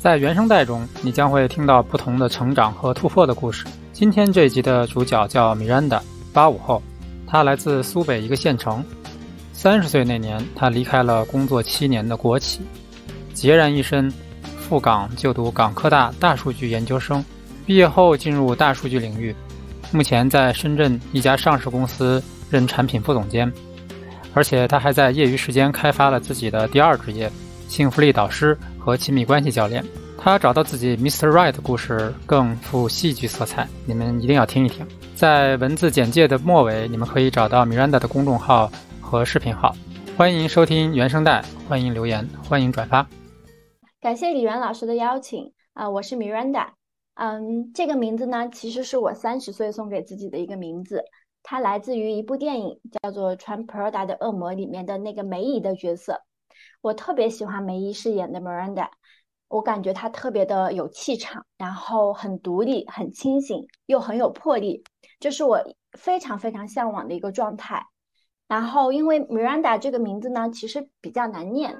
在原声带中，你将会听到不同的成长和突破的故事。今天这一集的主角叫米兰达，八五后，他来自苏北一个县城。三十岁那年，他离开了工作七年的国企，孑然一身，赴港就读港科大大数据研究生。毕业后进入大数据领域，目前在深圳一家上市公司任产品副总监。而且他还在业余时间开发了自己的第二职业——幸福力导师和亲密关系教练。他找到自己 Mr. Right 的故事更富戏剧色彩，你们一定要听一听。在文字简介的末尾，你们可以找到 Miranda 的公众号和视频号。欢迎收听原声带，欢迎留言，欢迎转发。感谢李源老师的邀请啊，我是 Miranda。嗯，这个名字呢，其实是我三十岁送给自己的一个名字。它来自于一部电影，叫做《穿 Prada 的恶魔》里面的那个梅姨的角色。我特别喜欢梅姨饰演的 Miranda，我感觉她特别的有气场，然后很独立、很清醒，又很有魄力，这是我非常非常向往的一个状态。然后，因为 Miranda 这个名字呢，其实比较难念，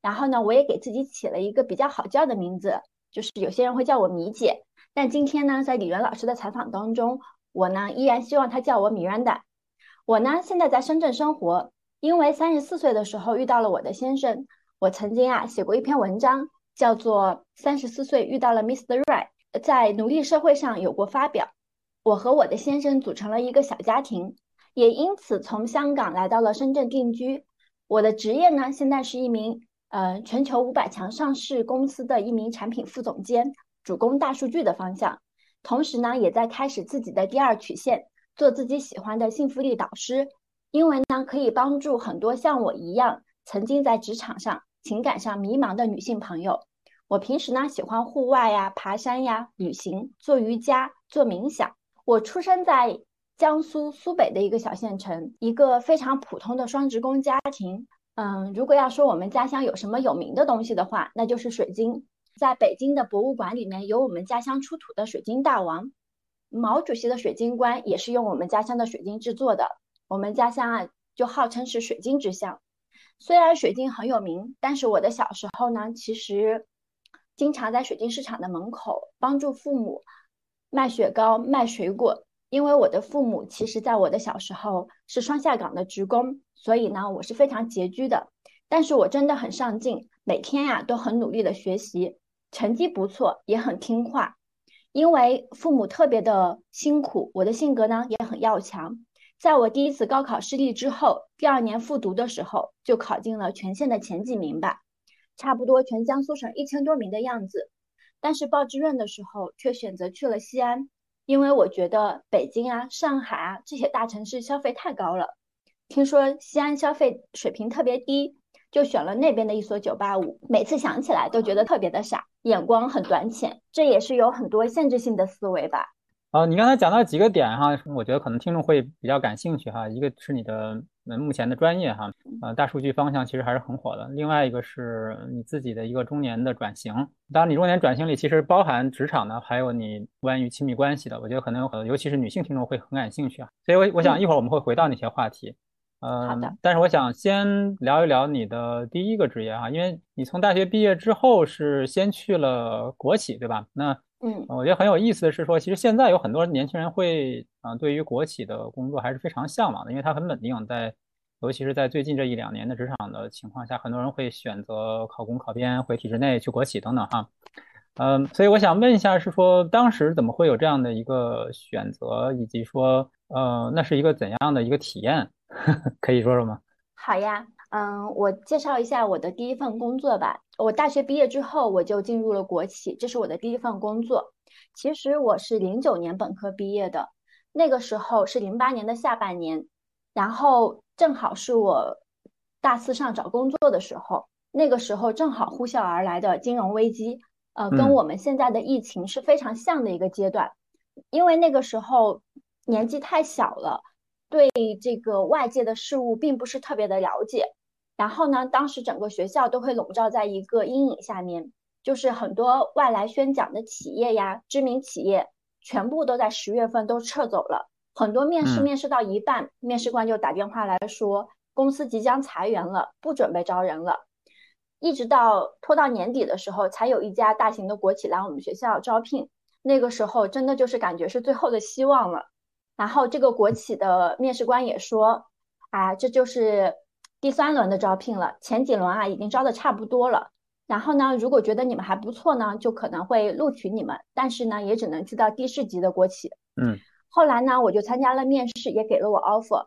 然后呢，我也给自己起了一个比较好叫的名字，就是有些人会叫我米姐。但今天呢，在李源老师的采访当中。我呢，依然希望他叫我米兰达。我呢，现在在深圳生活，因为三十四岁的时候遇到了我的先生。我曾经啊写过一篇文章，叫做《三十四岁遇到了 Mr. Right》，在奴隶社会上有过发表。我和我的先生组成了一个小家庭，也因此从香港来到了深圳定居。我的职业呢，现在是一名呃全球五百强上市公司的一名产品副总监，主攻大数据的方向。同时呢，也在开始自己的第二曲线，做自己喜欢的幸福力导师。因为呢，可以帮助很多像我一样曾经在职场上、情感上迷茫的女性朋友。我平时呢，喜欢户外呀、爬山呀、旅行、做瑜伽、做冥想。我出生在江苏苏北的一个小县城，一个非常普通的双职工家庭。嗯，如果要说我们家乡有什么有名的东西的话，那就是水晶。在北京的博物馆里面有我们家乡出土的水晶大王，毛主席的水晶棺也是用我们家乡的水晶制作的。我们家乡啊就号称是水晶之乡。虽然水晶很有名，但是我的小时候呢，其实经常在水晶市场的门口帮助父母卖雪糕、卖水果。因为我的父母其实在我的小时候是双下岗的职工，所以呢我是非常拮据的。但是我真的很上进，每天呀都很努力的学习。成绩不错，也很听话。因为父母特别的辛苦，我的性格呢也很要强。在我第一次高考失利之后，第二年复读的时候，就考进了全县的前几名吧，差不多全江苏省一千多名的样子。但是报志愿的时候，却选择去了西安，因为我觉得北京啊、上海啊这些大城市消费太高了。听说西安消费水平特别低。就选了那边的一所九八五，每次想起来都觉得特别的傻，眼光很短浅，这也是有很多限制性的思维吧。呃，你刚才讲到几个点哈，我觉得可能听众会比较感兴趣哈。一个是你的目前的专业哈，呃，大数据方向其实还是很火的。另外一个是你自己的一个中年的转型，当然你中年转型里其实包含职场的，还有你关于亲密关系的，我觉得可能有很多，尤其是女性听众会很感兴趣啊。所以，我我想一会儿我们会回到那些话题。嗯，但是我想先聊一聊你的第一个职业哈，因为你从大学毕业之后是先去了国企，对吧？那嗯，我觉得很有意思的是说，其实现在有很多年轻人会啊，对于国企的工作还是非常向往的，因为它很稳定，在尤其是在最近这一两年的职场的情况下，很多人会选择考公考编回体制内去国企等等哈。嗯，所以我想问一下，是说当时怎么会有这样的一个选择，以及说呃，那是一个怎样的一个体验？可以说说吗？好呀，嗯，我介绍一下我的第一份工作吧。我大学毕业之后，我就进入了国企，这是我的第一份工作。其实我是零九年本科毕业的，那个时候是零八年的下半年，然后正好是我大四上找工作的时候，那个时候正好呼啸而来的金融危机，呃，跟我们现在的疫情是非常像的一个阶段，因为那个时候年纪太小了。对这个外界的事物并不是特别的了解，然后呢，当时整个学校都会笼罩在一个阴影下面，就是很多外来宣讲的企业呀，知名企业全部都在十月份都撤走了，很多面试面试到一半，面试官就打电话来说公司即将裁员了，不准备招人了。一直到拖到年底的时候，才有一家大型的国企来我们学校招聘。那个时候真的就是感觉是最后的希望了。然后这个国企的面试官也说：“啊，这就是第三轮的招聘了，前几轮啊已经招的差不多了。然后呢，如果觉得你们还不错呢，就可能会录取你们，但是呢，也只能去到地市级的国企。”嗯。后来呢，我就参加了面试，也给了我 offer，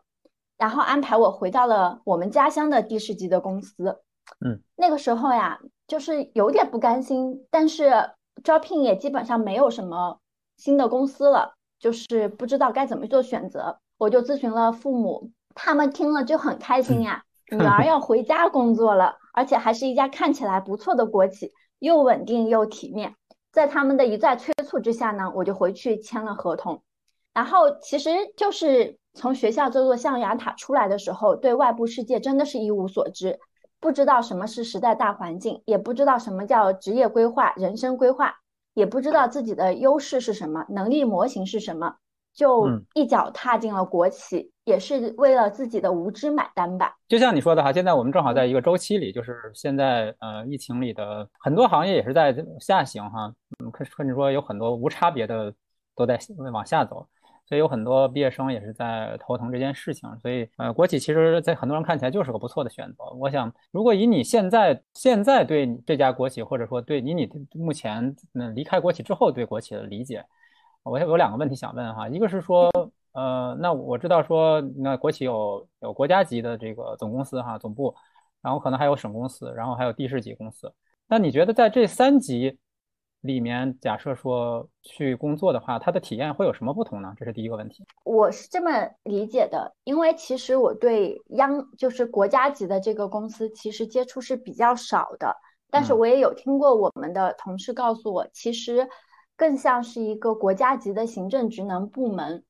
然后安排我回到了我们家乡的地市级的公司。嗯，那个时候呀，就是有点不甘心，但是招聘也基本上没有什么新的公司了，就是不知道该怎么做选择。我就咨询了父母，他们听了就很开心呀，女儿 要回家工作了，而且还是一家看起来不错的国企，又稳定又体面。在他们的一再催促之下呢，我就回去签了合同。然后其实就是从学校这座象牙塔出来的时候，对外部世界真的是一无所知。不知道什么是时代大环境，也不知道什么叫职业规划、人生规划，也不知道自己的优势是什么，能力模型是什么，就一脚踏进了国企，也是为了自己的无知买单吧。就像你说的哈，现在我们正好在一个周期里，就是现在呃疫情里的很多行业也是在下行哈，嗯，甚至说有很多无差别的都在往下走。所以有很多毕业生也是在头疼这件事情，所以呃，国企其实，在很多人看起来就是个不错的选择。我想，如果以你现在现在对这家国企，或者说对你你目前嗯离开国企之后对国企的理解，我有两个问题想问哈，一个是说，呃，那我知道说，那国企有有国家级的这个总公司哈总部，然后可能还有省公司，然后还有地市级公司，那你觉得在这三级？里面假设说去工作的话，它的体验会有什么不同呢？这是第一个问题。我是这么理解的，因为其实我对央就是国家级的这个公司其实接触是比较少的，但是我也有听过我们的同事告诉我，其实更像是一个国家级的行政职能部门，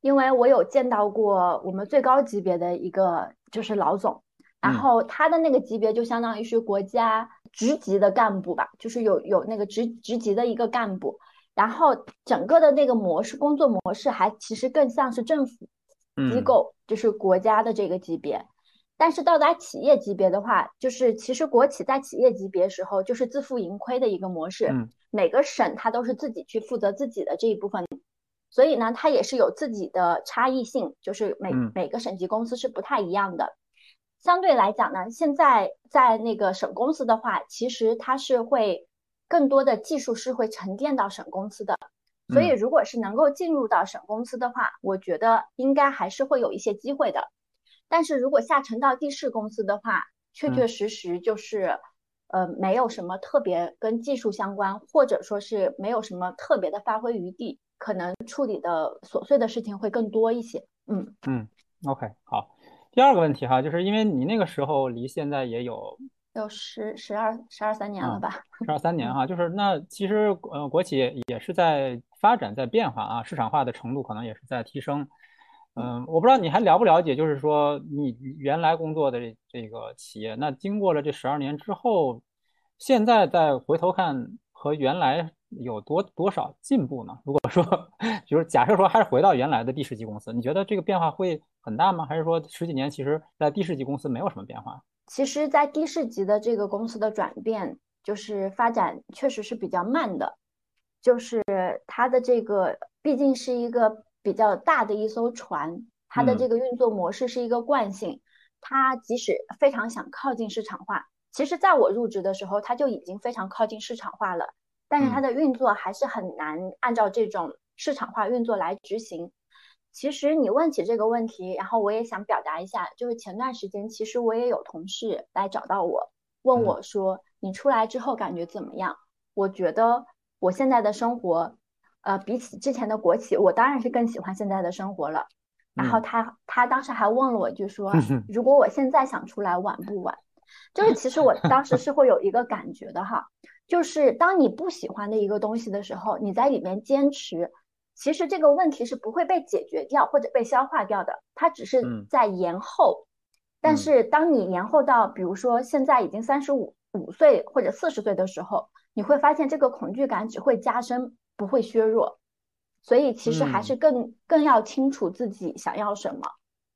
因为我有见到过我们最高级别的一个就是老总。然后他的那个级别就相当于是国家职级的干部吧，就是有有那个职职级的一个干部。然后整个的那个模式工作模式还其实更像是政府机构，就是国家的这个级别。但是到达企业级别的话，就是其实国企在企业级别时候就是自负盈亏的一个模式，每个省它都是自己去负责自己的这一部分，所以呢，它也是有自己的差异性，就是每每个省级公司是不太一样的。相对来讲呢，现在在那个省公司的话，其实它是会更多的技术是会沉淀到省公司的，所以如果是能够进入到省公司的话，我觉得应该还是会有一些机会的。但是如果下沉到地市公司的话，确确实实就是，呃，没有什么特别跟技术相关，或者说是没有什么特别的发挥余地，可能处理的琐碎的事情会更多一些。嗯嗯，OK，好。第二个问题哈，就是因为你那个时候离现在也有有十十二十二三年了吧？十二三年哈，就是那其实呃国企也是在发展在变化啊，市场化的程度可能也是在提升。嗯，我不知道你还了不了解，就是说你原来工作的这这个企业，那经过了这十二年之后，现在再回头看和原来。有多多少进步呢？如果说，就是假设说还是回到原来的地市级公司，你觉得这个变化会很大吗？还是说十几年其实在地市级公司没有什么变化？其实，在地市级的这个公司的转变，就是发展确实是比较慢的，就是它的这个毕竟是一个比较大的一艘船，它的这个运作模式是一个惯性，它即使非常想靠近市场化，其实在我入职的时候，它就已经非常靠近市场化了。但是它的运作还是很难按照这种市场化运作来执行。其实你问起这个问题，然后我也想表达一下，就是前段时间其实我也有同事来找到我，问我说：“你出来之后感觉怎么样？”我觉得我现在的生活，呃，比起之前的国企，我当然是更喜欢现在的生活了。然后他他当时还问了我，就说：“如果我现在想出来，晚不晚？”就是其实我当时是会有一个感觉的哈。就是当你不喜欢的一个东西的时候，你在里面坚持，其实这个问题是不会被解决掉或者被消化掉的，它只是在延后。但是当你延后到，比如说现在已经三十五五岁或者四十岁的时候，你会发现这个恐惧感只会加深，不会削弱。所以其实还是更更要清楚自己想要什么。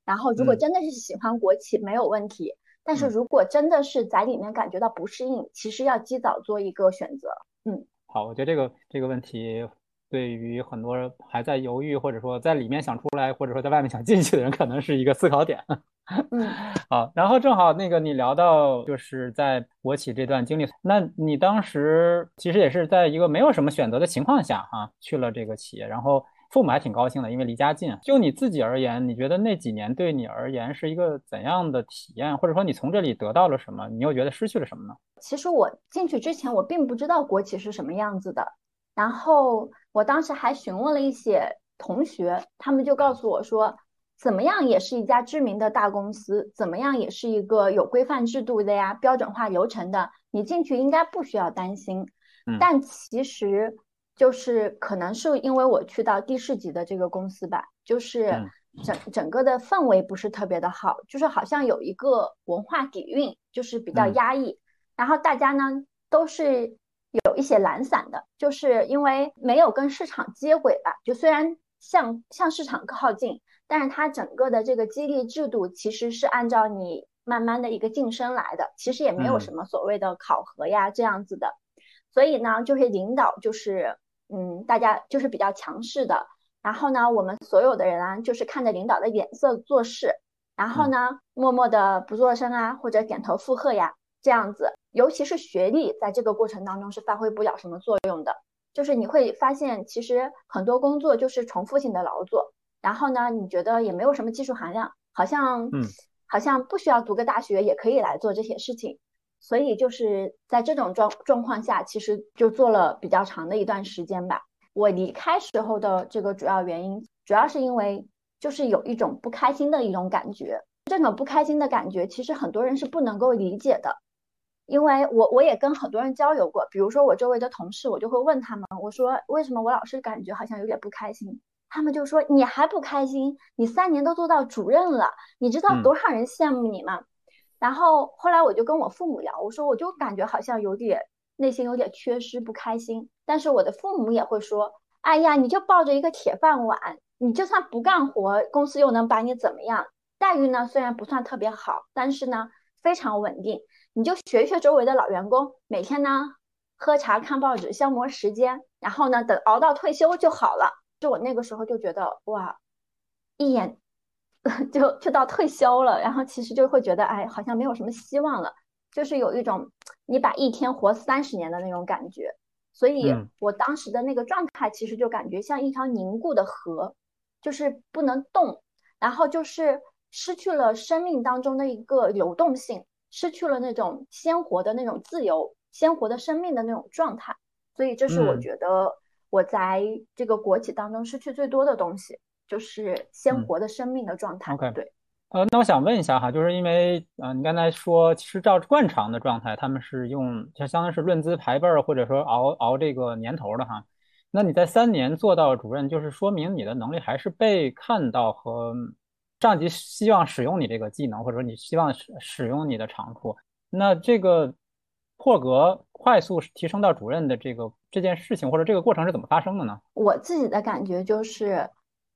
然后如果真的是喜欢国企，没有问题。但是如果真的是在里面感觉到不适应，其实要及早做一个选择。嗯，好，我觉得这个这个问题。对于很多还在犹豫，或者说在里面想出来，或者说在外面想进去的人，可能是一个思考点。嗯，好，然后正好那个你聊到就是在国企这段经历，那你当时其实也是在一个没有什么选择的情况下哈去了这个企业，然后父母还挺高兴的，因为离家近。就你自己而言，你觉得那几年对你而言是一个怎样的体验，或者说你从这里得到了什么？你又觉得失去了什么呢？其实我进去之前，我并不知道国企是什么样子的。然后我当时还询问了一些同学，他们就告诉我说，怎么样也是一家知名的大公司，怎么样也是一个有规范制度的呀、标准化流程的，你进去应该不需要担心。但其实就是可能是因为我去到地市级的这个公司吧，就是整整个的氛围不是特别的好，就是好像有一个文化底蕴，就是比较压抑。然后大家呢都是。有一些懒散的，就是因为没有跟市场接轨吧。就虽然向向市场靠近，但是它整个的这个激励制度其实是按照你慢慢的一个晋升来的，其实也没有什么所谓的考核呀这样子的。所以呢，就是领导就是嗯，大家就是比较强势的。然后呢，我们所有的人啊，就是看着领导的脸色做事，然后呢，默默的不做声啊，或者点头附和呀。这样子，尤其是学历，在这个过程当中是发挥不了什么作用的。就是你会发现，其实很多工作就是重复性的劳作，然后呢，你觉得也没有什么技术含量，好像，嗯，好像不需要读个大学也可以来做这些事情。所以就是在这种状状况下，其实就做了比较长的一段时间吧。我离开时候的这个主要原因，主要是因为就是有一种不开心的一种感觉。这种不开心的感觉，其实很多人是不能够理解的。因为我我也跟很多人交流过，比如说我周围的同事，我就会问他们，我说为什么我老是感觉好像有点不开心？他们就说你还不开心？你三年都做到主任了，你知道多少人羡慕你吗？然后后来我就跟我父母聊，我说我就感觉好像有点内心有点缺失不开心，但是我的父母也会说，哎呀，你就抱着一个铁饭碗，你就算不干活，公司又能把你怎么样？待遇呢虽然不算特别好，但是呢非常稳定。你就学学周围的老员工，每天呢喝茶看报纸消磨时间，然后呢等熬到退休就好了。就我那个时候就觉得哇，一眼 就就到退休了，然后其实就会觉得哎，好像没有什么希望了，就是有一种你把一天活三十年的那种感觉。所以我当时的那个状态其实就感觉像一条凝固的河，就是不能动，然后就是失去了生命当中的一个流动性。失去了那种鲜活的那种自由、鲜活的生命的那种状态，所以这是我觉得我在这个国企当中失去最多的东西，就是鲜活的生命的状态。OK，对。呃，那我想问一下哈，就是因为呃，你刚才说其实照惯常的状态，他们是用就相当于是论资排辈儿，或者说熬熬这个年头的哈。那你在三年做到主任，就是说明你的能力还是被看到和。上级希望使用你这个技能，或者说你希望使使用你的长处，那这个破格快速提升到主任的这个这件事情，或者这个过程是怎么发生的呢？我自己的感觉就是，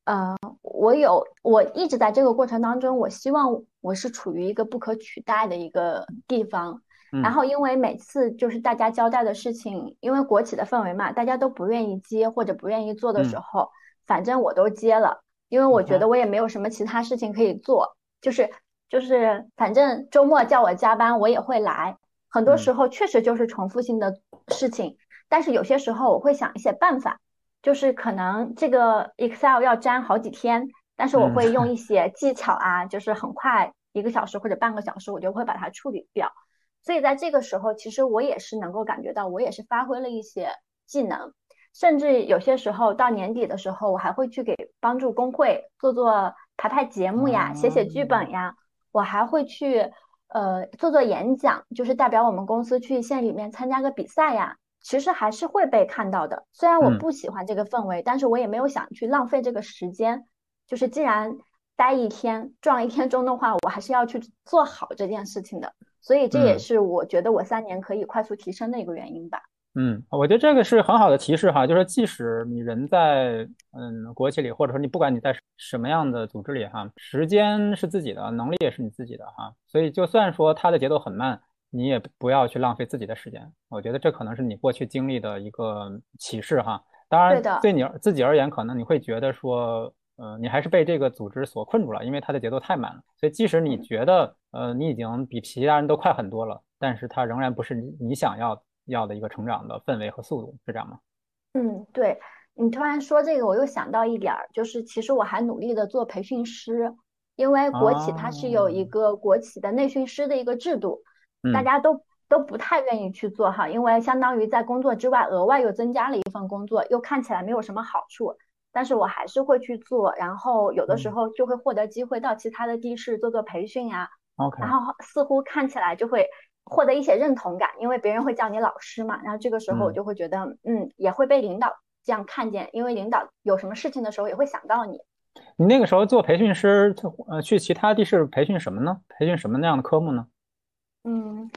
呃，我有我一直在这个过程当中，我希望我是处于一个不可取代的一个地方。然后因为每次就是大家交代的事情，因为国企的氛围嘛，大家都不愿意接或者不愿意做的时候，反正我都接了。因为我觉得我也没有什么其他事情可以做，就是就是，反正周末叫我加班我也会来。很多时候确实就是重复性的事情，但是有些时候我会想一些办法，就是可能这个 Excel 要粘好几天，但是我会用一些技巧啊，就是很快一个小时或者半个小时，我就会把它处理掉。所以在这个时候，其实我也是能够感觉到，我也是发挥了一些技能。甚至有些时候到年底的时候，我还会去给帮助工会做做排排节目呀，写写剧本呀。我还会去呃做做演讲，就是代表我们公司去县里面参加个比赛呀。其实还是会被看到的。虽然我不喜欢这个氛围，但是我也没有想去浪费这个时间。就是既然待一天撞一天钟的话，我还是要去做好这件事情的。所以这也是我觉得我三年可以快速提升的一个原因吧。嗯，我觉得这个是很好的提示哈，就是即使你人在嗯国企里，或者说你不管你在什么样的组织里哈，时间是自己的，能力也是你自己的哈，所以就算说它的节奏很慢，你也不要去浪费自己的时间。我觉得这可能是你过去经历的一个启示哈。当然，对你自己而言，可能你会觉得说，呃，你还是被这个组织所困住了，因为它的节奏太慢了。所以即使你觉得呃你已经比其他人都快很多了，但是它仍然不是你你想要。要的一个成长的氛围和速度是这样吗？嗯，对你突然说这个，我又想到一点儿，就是其实我还努力的做培训师，因为国企它是有一个国企的内训师的一个制度，大家都都不太愿意去做哈，因为相当于在工作之外额外又增加了一份工作，又看起来没有什么好处，但是我还是会去做，然后有的时候就会获得机会到其他的地市做做培训呀，OK，然后似乎看起来就会。获得一些认同感，因为别人会叫你老师嘛，然后这个时候我就会觉得，嗯，也会被领导这样看见，因为领导有什么事情的时候也会想到你。你那个时候做培训师，呃，去其他地市培训什么呢？培训什么那样的科目呢？嗯，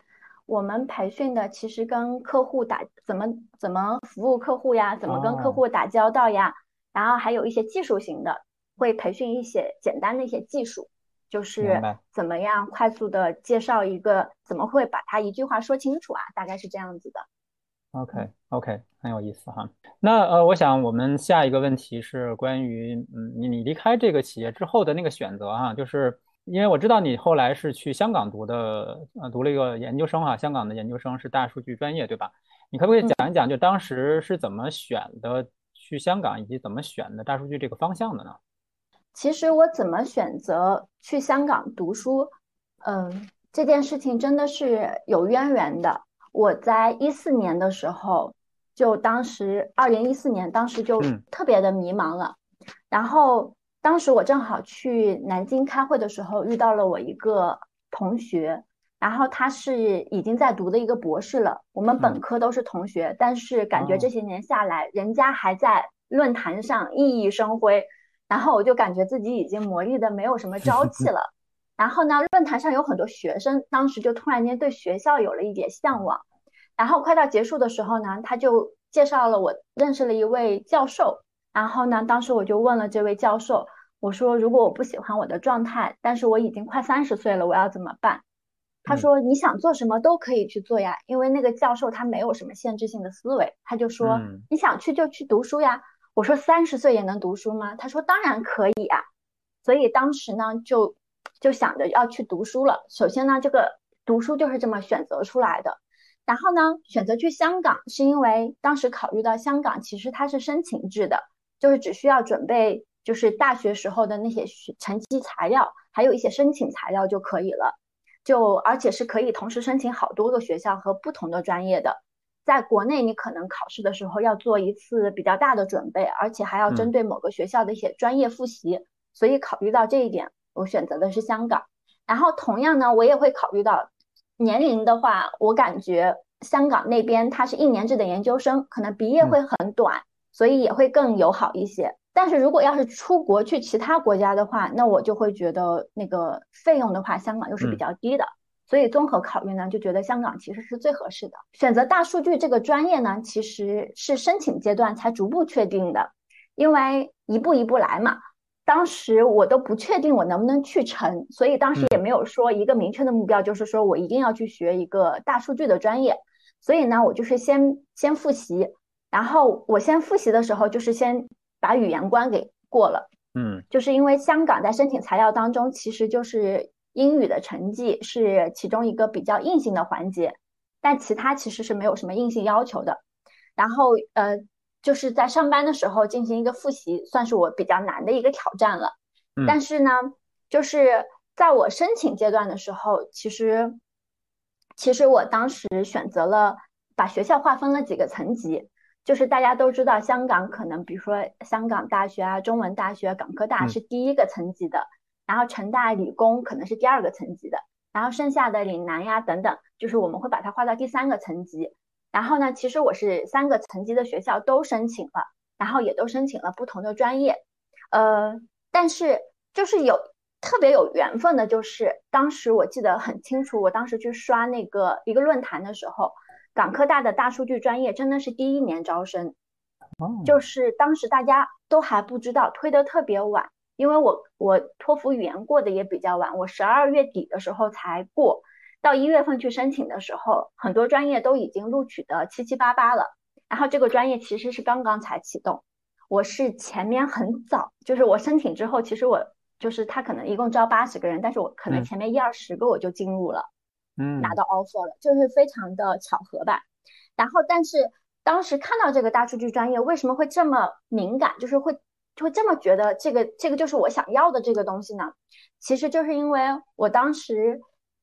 我们培训的其实跟客户打怎么怎么服务客户呀，怎么跟客户打交道呀，然后还有一些技术型的，会培训一些简单的一些技术。就是怎么样快速的介绍一个，怎么会把它一句话说清楚啊？大概是这样子的。OK OK，很有意思哈。那呃，我想我们下一个问题是关于嗯，你你离开这个企业之后的那个选择哈，就是因为我知道你后来是去香港读的，呃，读了一个研究生哈，香港的研究生是大数据专业对吧？你可不可以讲一讲，就当时是怎么选的去香港，以及怎么选的大数据这个方向的呢？其实我怎么选择去香港读书，嗯，这件事情真的是有渊源的。我在一四年的时候，就当时二零一四年，当时就特别的迷茫了。然后当时我正好去南京开会的时候，遇到了我一个同学，然后他是已经在读的一个博士了。我们本科都是同学，但是感觉这些年下来，人家还在论坛上熠熠生辉。然后我就感觉自己已经磨砺的没有什么朝气了。然后呢，论坛上有很多学生，当时就突然间对学校有了一点向往。然后快到结束的时候呢，他就介绍了我认识了一位教授。然后呢，当时我就问了这位教授，我说如果我不喜欢我的状态，但是我已经快三十岁了，我要怎么办？他说你想做什么都可以去做呀，因为那个教授他没有什么限制性的思维，他就说你想去就去读书呀。我说三十岁也能读书吗？他说当然可以啊。所以当时呢，就就想着要去读书了。首先呢，这个读书就是这么选择出来的。然后呢，选择去香港是因为当时考虑到香港其实它是申请制的，就是只需要准备就是大学时候的那些成绩材料，还有一些申请材料就可以了。就而且是可以同时申请好多个学校和不同的专业的。在国内，你可能考试的时候要做一次比较大的准备，而且还要针对某个学校的一些专业复习。所以考虑到这一点，我选择的是香港。然后同样呢，我也会考虑到年龄的话，我感觉香港那边它是一年制的研究生，可能毕业会很短，所以也会更友好一些。但是如果要是出国去其他国家的话，那我就会觉得那个费用的话，香港又是比较低的。所以综合考虑呢，就觉得香港其实是最合适的。选择大数据这个专业呢，其实是申请阶段才逐步确定的，因为一步一步来嘛。当时我都不确定我能不能去成，所以当时也没有说一个明确的目标，就是说我一定要去学一个大数据的专业。所以呢，我就是先先复习，然后我先复习的时候，就是先把语言关给过了。嗯，就是因为香港在申请材料当中，其实就是。英语的成绩是其中一个比较硬性的环节，但其他其实是没有什么硬性要求的。然后，呃，就是在上班的时候进行一个复习，算是我比较难的一个挑战了。但是呢，就是在我申请阶段的时候，其实，其实我当时选择了把学校划分了几个层级，就是大家都知道，香港可能比如说香港大学啊、中文大学、港科大是第一个层级的。然后成大理工可能是第二个层级的，然后剩下的岭南呀等等，就是我们会把它划到第三个层级。然后呢，其实我是三个层级的学校都申请了，然后也都申请了不同的专业。呃，但是就是有特别有缘分的，就是当时我记得很清楚，我当时去刷那个一个论坛的时候，港科大的大数据专业真的是第一年招生，哦，就是当时大家都还不知道，推得特别晚。因为我我托福语言过得也比较晚，我十二月底的时候才过，到一月份去申请的时候，很多专业都已经录取的七七八八了。然后这个专业其实是刚刚才启动，我是前面很早，就是我申请之后，其实我就是他可能一共招八十个人，但是我可能前面一二十个我就进入了，嗯，拿到 offer 了，就是非常的巧合吧。然后但是当时看到这个大数据专业为什么会这么敏感，就是会。就会这么觉得这个这个就是我想要的这个东西呢？其实就是因为我当时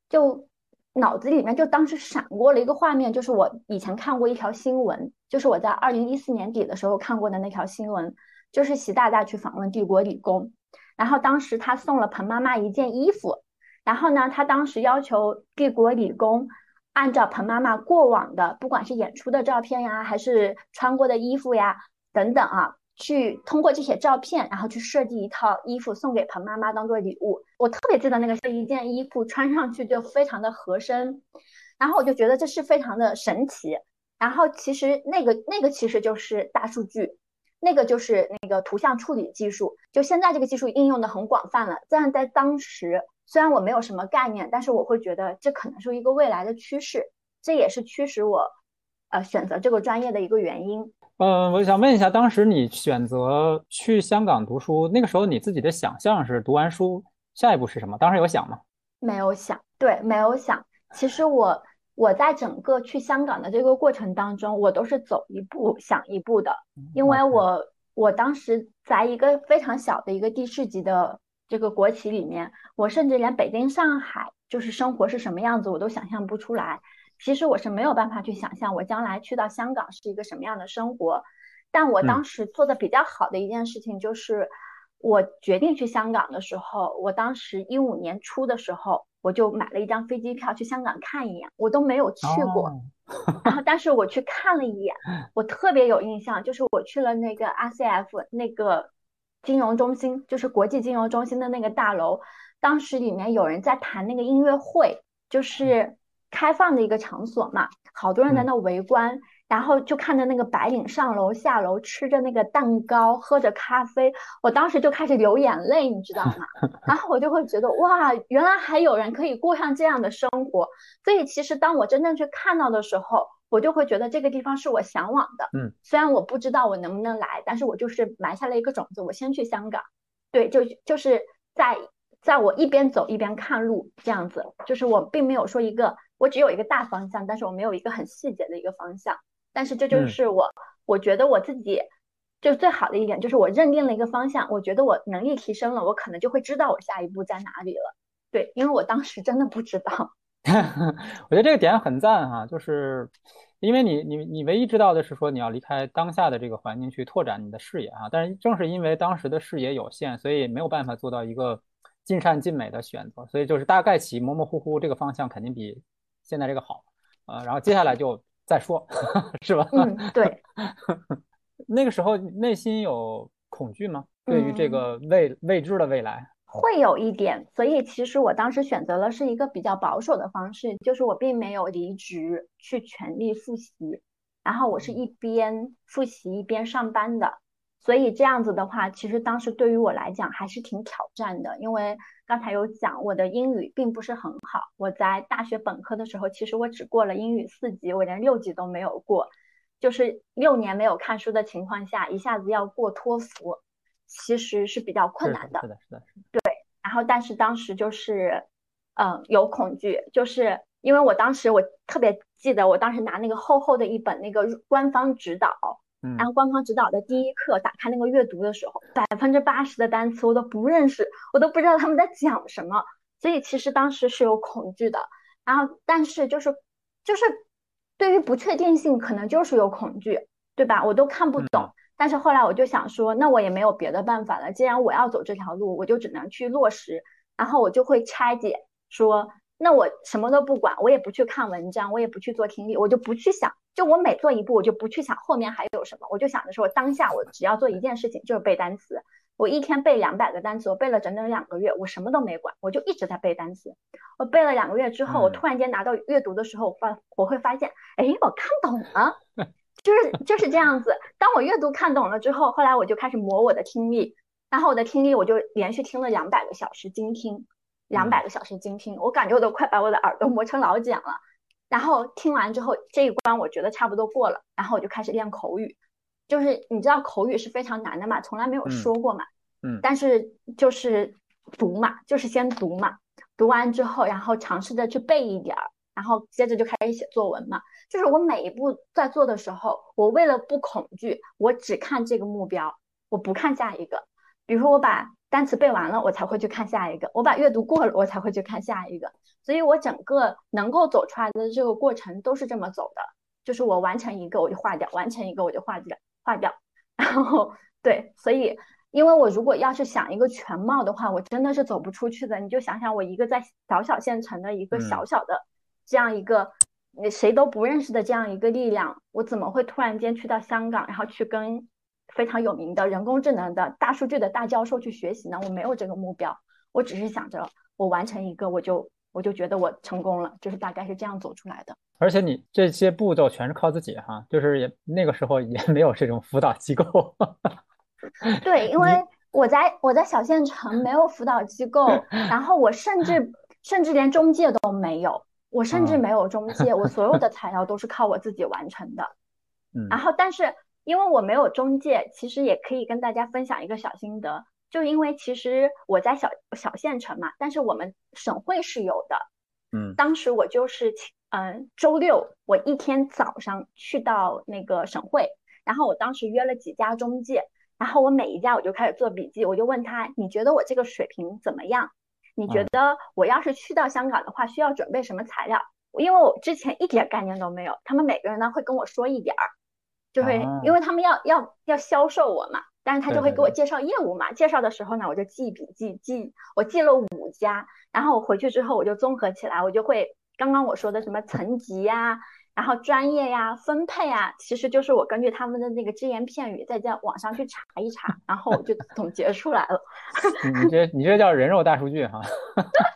就脑子里面就当时闪过了一个画面，就是我以前看过一条新闻，就是我在二零一四年底的时候看过的那条新闻，就是习大大去访问帝国理工，然后当时他送了彭妈妈一件衣服，然后呢，他当时要求帝国理工按照彭妈妈过往的，不管是演出的照片呀，还是穿过的衣服呀等等啊。去通过这些照片，然后去设计一套衣服送给彭妈妈当做礼物。我特别记得那个是一件衣服穿上去就非常的合身，然后我就觉得这是非常的神奇。然后其实那个那个其实就是大数据，那个就是那个图像处理技术。就现在这个技术应用的很广泛了，但在当时虽然我没有什么概念，但是我会觉得这可能是一个未来的趋势，这也是驱使我呃选择这个专业的一个原因。嗯，我想问一下，当时你选择去香港读书，那个时候你自己的想象是读完书下一步是什么？当时有想吗？没有想，对，没有想。其实我我在整个去香港的这个过程当中，我都是走一步想一步的，因为我我当时在一个非常小的一个地市级的这个国企里面，我甚至连北京、上海就是生活是什么样子，我都想象不出来。其实我是没有办法去想象我将来去到香港是一个什么样的生活，但我当时做的比较好的一件事情就是，我决定去香港的时候，我当时一五年初的时候，我就买了一张飞机票去香港看一眼，我都没有去过，然后但是我去看了一眼，我特别有印象，就是我去了那个 RCF 那个金融中心，就是国际金融中心的那个大楼，当时里面有人在谈那个音乐会，就是。开放的一个场所嘛，好多人在那围观，然后就看着那个白领上楼下楼，吃着那个蛋糕，喝着咖啡，我当时就开始流眼泪，你知道吗？然后我就会觉得哇，原来还有人可以过上这样的生活。所以其实当我真正去看到的时候，我就会觉得这个地方是我向往的。嗯，虽然我不知道我能不能来，但是我就是埋下了一个种子，我先去香港。对，就就是在在我一边走一边看路这样子，就是我并没有说一个。我只有一个大方向，但是我没有一个很细节的一个方向。但是这就是我，我觉得我自己就最好的一点，就是我认定了一个方向。我觉得我能力提升了，我可能就会知道我下一步在哪里了。对，因为我当时真的不知道。我觉得这个点很赞哈，就是因为你你你唯一知道的是说你要离开当下的这个环境去拓展你的视野啊。但是正是因为当时的视野有限，所以没有办法做到一个尽善尽美的选择。所以就是大概起模模糊糊，这个方向肯定比。现在这个好，呃，然后接下来就再说，是吧？嗯，对。那个时候内心有恐惧吗？对于这个未未知的未来，会有一点。所以其实我当时选择了是一个比较保守的方式，就是我并没有离职去全力复习，然后我是一边复习一边上班的。所以这样子的话，其实当时对于我来讲还是挺挑战的，因为刚才有讲我的英语并不是很好。我在大学本科的时候，其实我只过了英语四级，我连六级都没有过。就是六年没有看书的情况下，一下子要过托福，其实是比较困难的。是的，是的，是的。对，然后但是当时就是，嗯，有恐惧，就是因为我当时我特别记得，我当时拿那个厚厚的一本那个官方指导。然后官方指导的第一课，打开那个阅读的时候，百分之八十的单词我都不认识，我都不知道他们在讲什么，所以其实当时是有恐惧的。然后，但是就是就是对于不确定性，可能就是有恐惧，对吧？我都看不懂。但是后来我就想说，那我也没有别的办法了，既然我要走这条路，我就只能去落实。然后我就会拆解说。那我什么都不管，我也不去看文章，我也不去做听力，我就不去想。就我每做一步，我就不去想后面还有什么，我就想着说，我当下我只要做一件事情，就是背单词。我一天背两百个单词，我背了整整两个月，我什么都没管，我就一直在背单词。我背了两个月之后，我突然间拿到阅读的时候，我发我会发现，哎，我看懂了，就是就是这样子。当我阅读看懂了之后，后来我就开始磨我的听力，然后我的听力我就连续听了两百个小时精听，两百个小时精听，我感觉我都快把我的耳朵磨成老茧了。然后听完之后，这一关我觉得差不多过了，然后我就开始练口语。就是你知道口语是非常难的嘛，从来没有说过嘛，嗯，但是就是读嘛，就是先读嘛，读完之后，然后尝试着去背一点儿，然后接着就开始写作文嘛。就是我每一步在做的时候，我为了不恐惧，我只看这个目标，我不看下一个。比如说我把单词背完了，我才会去看下一个；我把阅读过了，我才会去看下一个。所以我整个能够走出来的这个过程都是这么走的，就是我完成一个我就划掉，完成一个我就划掉。划掉，然后对，所以因为我如果要是想一个全貌的话，我真的是走不出去的。你就想想我一个在小小县城的一个小小的这样一个你谁都不认识的这样一个力量，我怎么会突然间去到香港，然后去跟非常有名的人工智能的大数据的大教授去学习呢？我没有这个目标，我只是想着我完成一个，我就我就觉得我成功了，就是大概是这样走出来的。而且你这些步骤全是靠自己哈，就是也那个时候也没有这种辅导机构。对，因 为我在我在小县城没有辅导机构，然后我甚至甚至连中介都没有，我甚至没有中介，我所有的材料都是靠我自己完成的。嗯，然后但是因为我没有中介，其实也可以跟大家分享一个小心得，就因为其实我在小小县城嘛，但是我们省会是有的。嗯，当时我就是请。嗯，周六我一天早上去到那个省会，然后我当时约了几家中介，然后我每一家我就开始做笔记，我就问他，你觉得我这个水平怎么样？你觉得我要是去到香港的话，需要准备什么材料？因为我之前一点概念都没有，他们每个人呢会跟我说一点儿，就会因为他们要要要销售我嘛，但是他就会给我介绍业务嘛，介绍的时候呢，我就记笔记记，我记了五家，然后我回去之后我就综合起来，我就会。刚刚我说的什么层级呀，然后专业呀，分配啊，其实就是我根据他们的那个只言片语，再在网上去查一查，然后我就总结出来了。你这你这叫人肉大数据哈。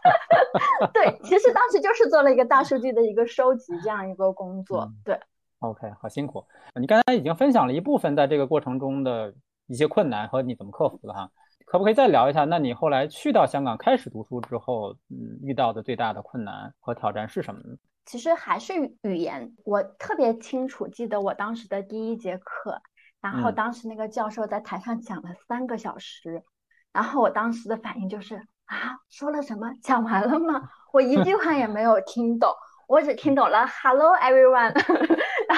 对，其实当时就是做了一个大数据的一个收集这样一个工作。对。OK，好辛苦。你刚才已经分享了一部分在这个过程中的一些困难和你怎么克服的哈。可不可以再聊一下？那你后来去到香港开始读书之后，嗯，遇到的最大的困难和挑战是什么呢？其实还是语言。我特别清楚记得我当时的第一节课，然后当时那个教授在台上讲了三个小时，然后我当时的反应就是啊，说了什么？讲完了吗？我一句话也没有听懂，我只听懂了 “Hello everyone”，然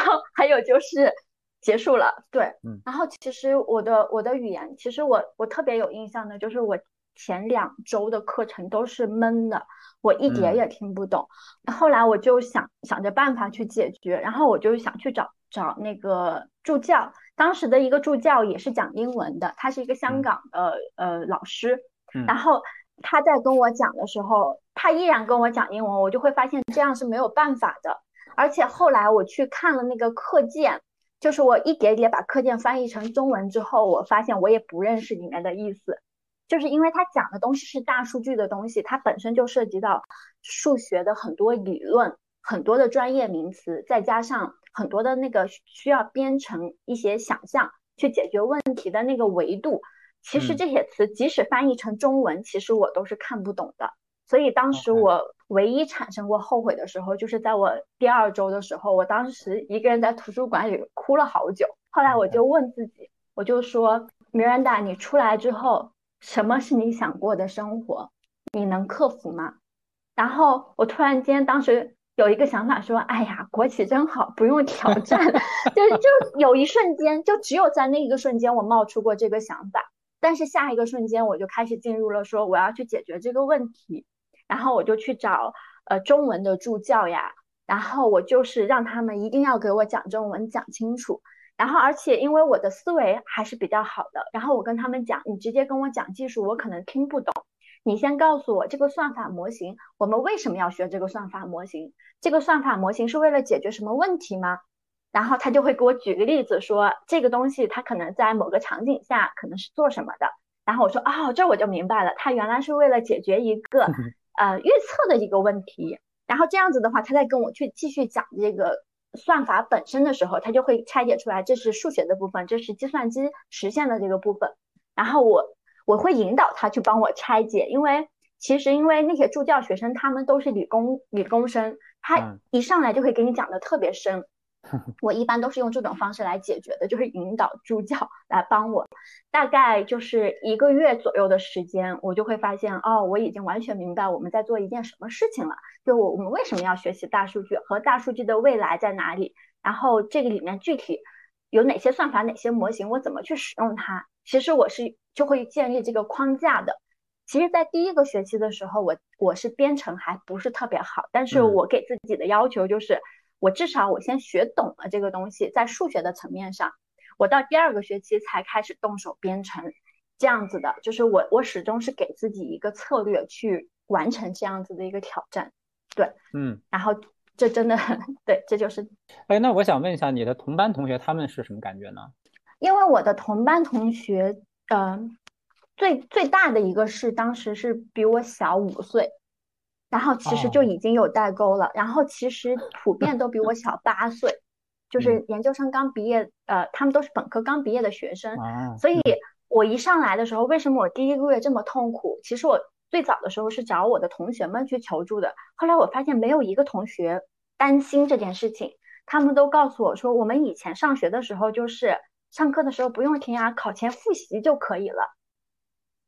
后还有就是。结束了，对，嗯，然后其实我的我的语言，其实我我特别有印象的，就是我前两周的课程都是闷的，我一点也听不懂。后来我就想想着办法去解决，然后我就想去找找那个助教，当时的一个助教也是讲英文的，他是一个香港的呃老师，然后他在跟我讲的时候，他依然跟我讲英文，我就会发现这样是没有办法的，而且后来我去看了那个课件。就是我一点点把课件翻译成中文之后，我发现我也不认识里面的意思，就是因为他讲的东西是大数据的东西，它本身就涉及到数学的很多理论、很多的专业名词，再加上很多的那个需要编程一些想象去解决问题的那个维度。其实这些词即使翻译成中文，其实我都是看不懂的。所以当时我唯一产生过后悔的时候，就是在我第二周的时候，我当时一个人在图书馆里哭了好久。后来我就问自己，我就说，Miranda，你出来之后，什么是你想过的生活？你能克服吗？然后我突然间当时有一个想法，说，哎呀，国企真好，不用挑战。就就有一瞬间，就只有在那一个瞬间，我冒出过这个想法。但是下一个瞬间，我就开始进入了说，我要去解决这个问题。然后我就去找呃中文的助教呀，然后我就是让他们一定要给我讲中文讲清楚，然后而且因为我的思维还是比较好的，然后我跟他们讲，你直接跟我讲技术，我可能听不懂，你先告诉我这个算法模型，我们为什么要学这个算法模型？这个算法模型是为了解决什么问题吗？然后他就会给我举个例子说，这个东西它可能在某个场景下可能是做什么的。然后我说哦，这我就明白了，他原来是为了解决一个呃预测的一个问题。然后这样子的话，他在跟我去继续讲这个算法本身的时候，他就会拆解出来，这是数学的部分，这是计算机实现的这个部分。然后我我会引导他去帮我拆解，因为其实因为那些助教学生他们都是理工理工生，他一上来就会给你讲的特别深。我一般都是用这种方式来解决的，就是引导助教来帮我。大概就是一个月左右的时间，我就会发现，哦，我已经完全明白我们在做一件什么事情了。就我我们为什么要学习大数据和大数据的未来在哪里？然后这个里面具体有哪些算法、哪些模型，我怎么去使用它？其实我是就会建立这个框架的。其实，在第一个学期的时候，我我是编程还不是特别好，但是我给自己的要求就是。我至少我先学懂了这个东西，在数学的层面上，我到第二个学期才开始动手编程，这样子的，就是我我始终是给自己一个策略去完成这样子的一个挑战，对，嗯，然后这真的对，这就是，哎，那我想问一下你的同班同学他们是什么感觉呢？因为我的同班同学，嗯，最最大的一个是当时是比我小五岁。然后其实就已经有代沟了，然后其实普遍都比我小 八岁，就是研究生刚毕业，呃，他们都是本科刚毕业的学生，所以我一上来的时候，为什么我第一个月这么痛苦？其实我最早的时候是找我的同学们去求助的，后来我发现没有一个同学担心这件事情，他们都告诉我说，我们以前上学的时候就是上课的时候不用听啊，考前复习就可以了，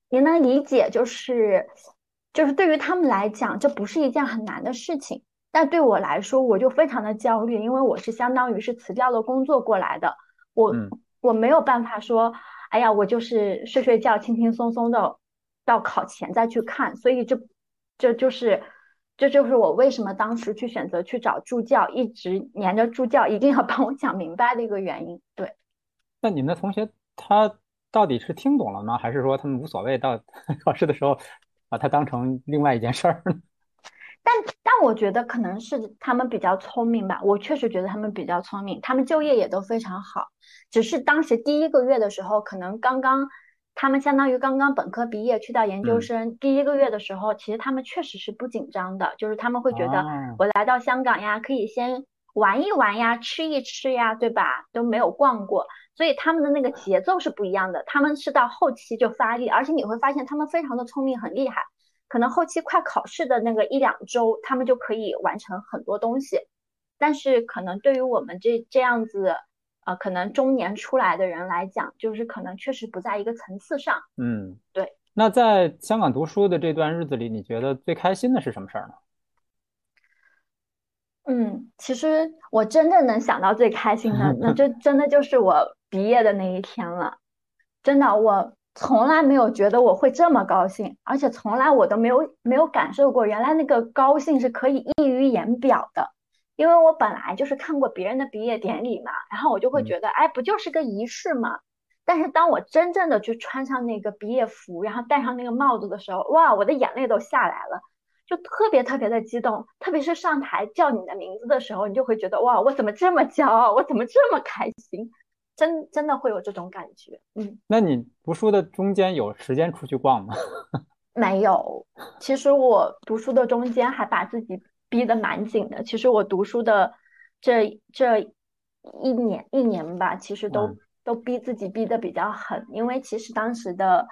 你能理解就是。就是对于他们来讲，这不是一件很难的事情，但对我来说，我就非常的焦虑，因为我是相当于是辞掉了工作过来的，我我没有办法说，哎呀，我就是睡睡觉，轻轻松松的到考前再去看，所以这这就是这就是我为什么当时去选择去找助教，一直黏着助教，一定要帮我讲明白的一个原因。对，那你的同学他到底是听懂了吗？还是说他们无所谓？到 考试的时候？把它当成另外一件事儿，但但我觉得可能是他们比较聪明吧。我确实觉得他们比较聪明，他们就业也都非常好。只是当时第一个月的时候，可能刚刚他们相当于刚刚本科毕业去到研究生第一个月的时候，其实他们确实是不紧张的，就是他们会觉得我来到香港呀，可以先玩一玩呀，吃一吃呀，对吧？都没有逛过。所以他们的那个节奏是不一样的，他们是到后期就发力，而且你会发现他们非常的聪明，很厉害。可能后期快考试的那个一两周，他们就可以完成很多东西。但是可能对于我们这这样子，呃，可能中年出来的人来讲，就是可能确实不在一个层次上。嗯，对。那在香港读书的这段日子里，你觉得最开心的是什么事儿呢？嗯，其实我真正能想到最开心的，那就 真的就是我毕业的那一天了。真的，我从来没有觉得我会这么高兴，而且从来我都没有没有感受过，原来那个高兴是可以溢于言表的。因为我本来就是看过别人的毕业典礼嘛，然后我就会觉得，哎，不就是个仪式嘛。但是当我真正的去穿上那个毕业服，然后戴上那个帽子的时候，哇，我的眼泪都下来了。就特别特别的激动，特别是上台叫你的名字的时候，你就会觉得哇，我怎么这么骄傲，我怎么这么开心，真真的会有这种感觉。嗯，那你读书的中间有时间出去逛吗？没有，其实我读书的中间还把自己逼得蛮紧的。其实我读书的这这一年一年吧，其实都都逼自己逼得比较狠，因为其实当时的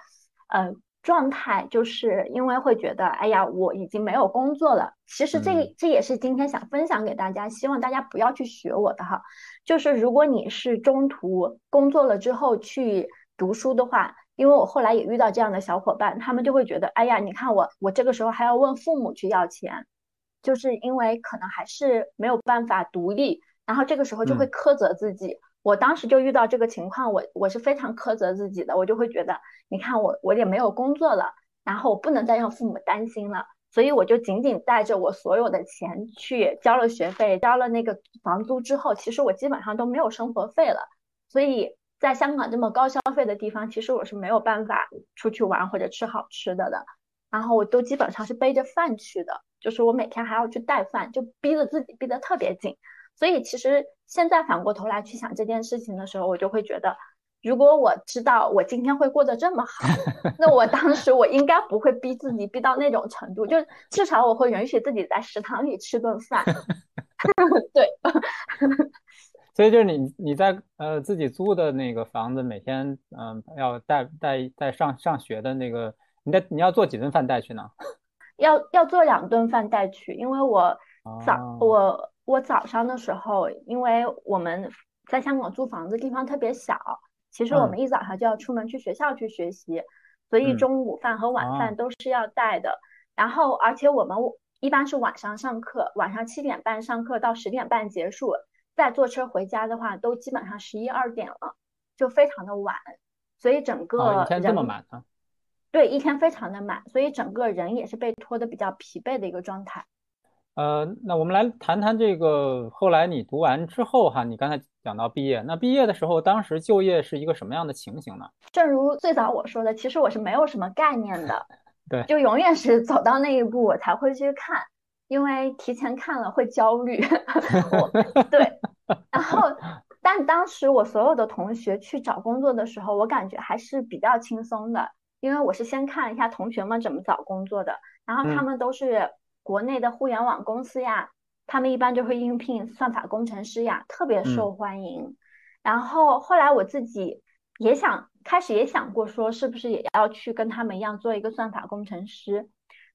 呃。状态就是因为会觉得，哎呀，我已经没有工作了。其实这这也是今天想分享给大家，希望大家不要去学我的哈。就是如果你是中途工作了之后去读书的话，因为我后来也遇到这样的小伙伴，他们就会觉得，哎呀，你看我我这个时候还要问父母去要钱，就是因为可能还是没有办法独立，然后这个时候就会苛责自己。我当时就遇到这个情况，我我是非常苛责自己的，我就会觉得，你看我我也没有工作了，然后我不能再让父母担心了，所以我就仅仅带着我所有的钱去交了学费，交了那个房租之后，其实我基本上都没有生活费了。所以在香港这么高消费的地方，其实我是没有办法出去玩或者吃好吃的的，然后我都基本上是背着饭去的，就是我每天还要去带饭，就逼着自己逼得特别紧。所以其实现在反过头来去想这件事情的时候，我就会觉得，如果我知道我今天会过得这么好，那我当时我应该不会逼自己逼到那种程度，就至少我会允许自己在食堂里吃顿饭。对，所以就是你你在呃自己租的那个房子，每天嗯要带带带上上学的那个，你带你要做几顿饭带去呢？要要做两顿饭带去，因为我早我我早上的时候，因为我们在香港租房子地方特别小。其实我们一早上就要出门去学校去学习，所以中午饭和晚饭都是要带的。然后，而且我们一般是晚上上课，晚上七点半上课到十点半结束，再坐车回家的话，都基本上十一二点了，就非常的晚。所以整个一天这么满啊？对，一天非常的满，所以整个人也是被拖得比较疲惫的一个状态。呃，那我们来谈谈这个后来你读完之后哈，你刚才讲到毕业，那毕业的时候，当时就业是一个什么样的情形呢？正如最早我说的，其实我是没有什么概念的，对，就永远是走到那一步我才会去看，因为提前看了会焦虑。我对，然后但当时我所有的同学去找工作的时候，我感觉还是比较轻松的，因为我是先看一下同学们怎么找工作的，然后他们都是。国内的互联网公司呀，他们一般就会应聘算法工程师呀，特别受欢迎。然后后来我自己也想开始也想过说，是不是也要去跟他们一样做一个算法工程师？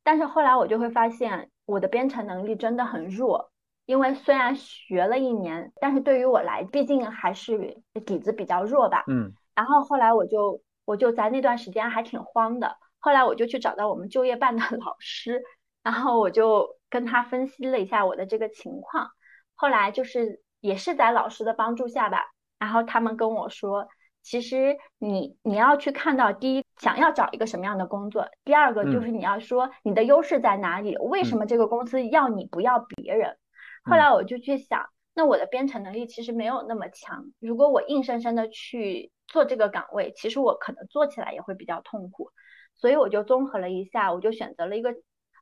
但是后来我就会发现，我的编程能力真的很弱。因为虽然学了一年，但是对于我来，毕竟还是底子比较弱吧。嗯。然后后来我就我就在那段时间还挺慌的。后来我就去找到我们就业办的 老师。然后我就跟他分析了一下我的这个情况，后来就是也是在老师的帮助下吧，然后他们跟我说，其实你你要去看到第一，想要找一个什么样的工作，第二个就是你要说你的优势在哪里，为什么这个公司要你不要别人。后来我就去想，那我的编程能力其实没有那么强，如果我硬生生的去做这个岗位，其实我可能做起来也会比较痛苦，所以我就综合了一下，我就选择了一个。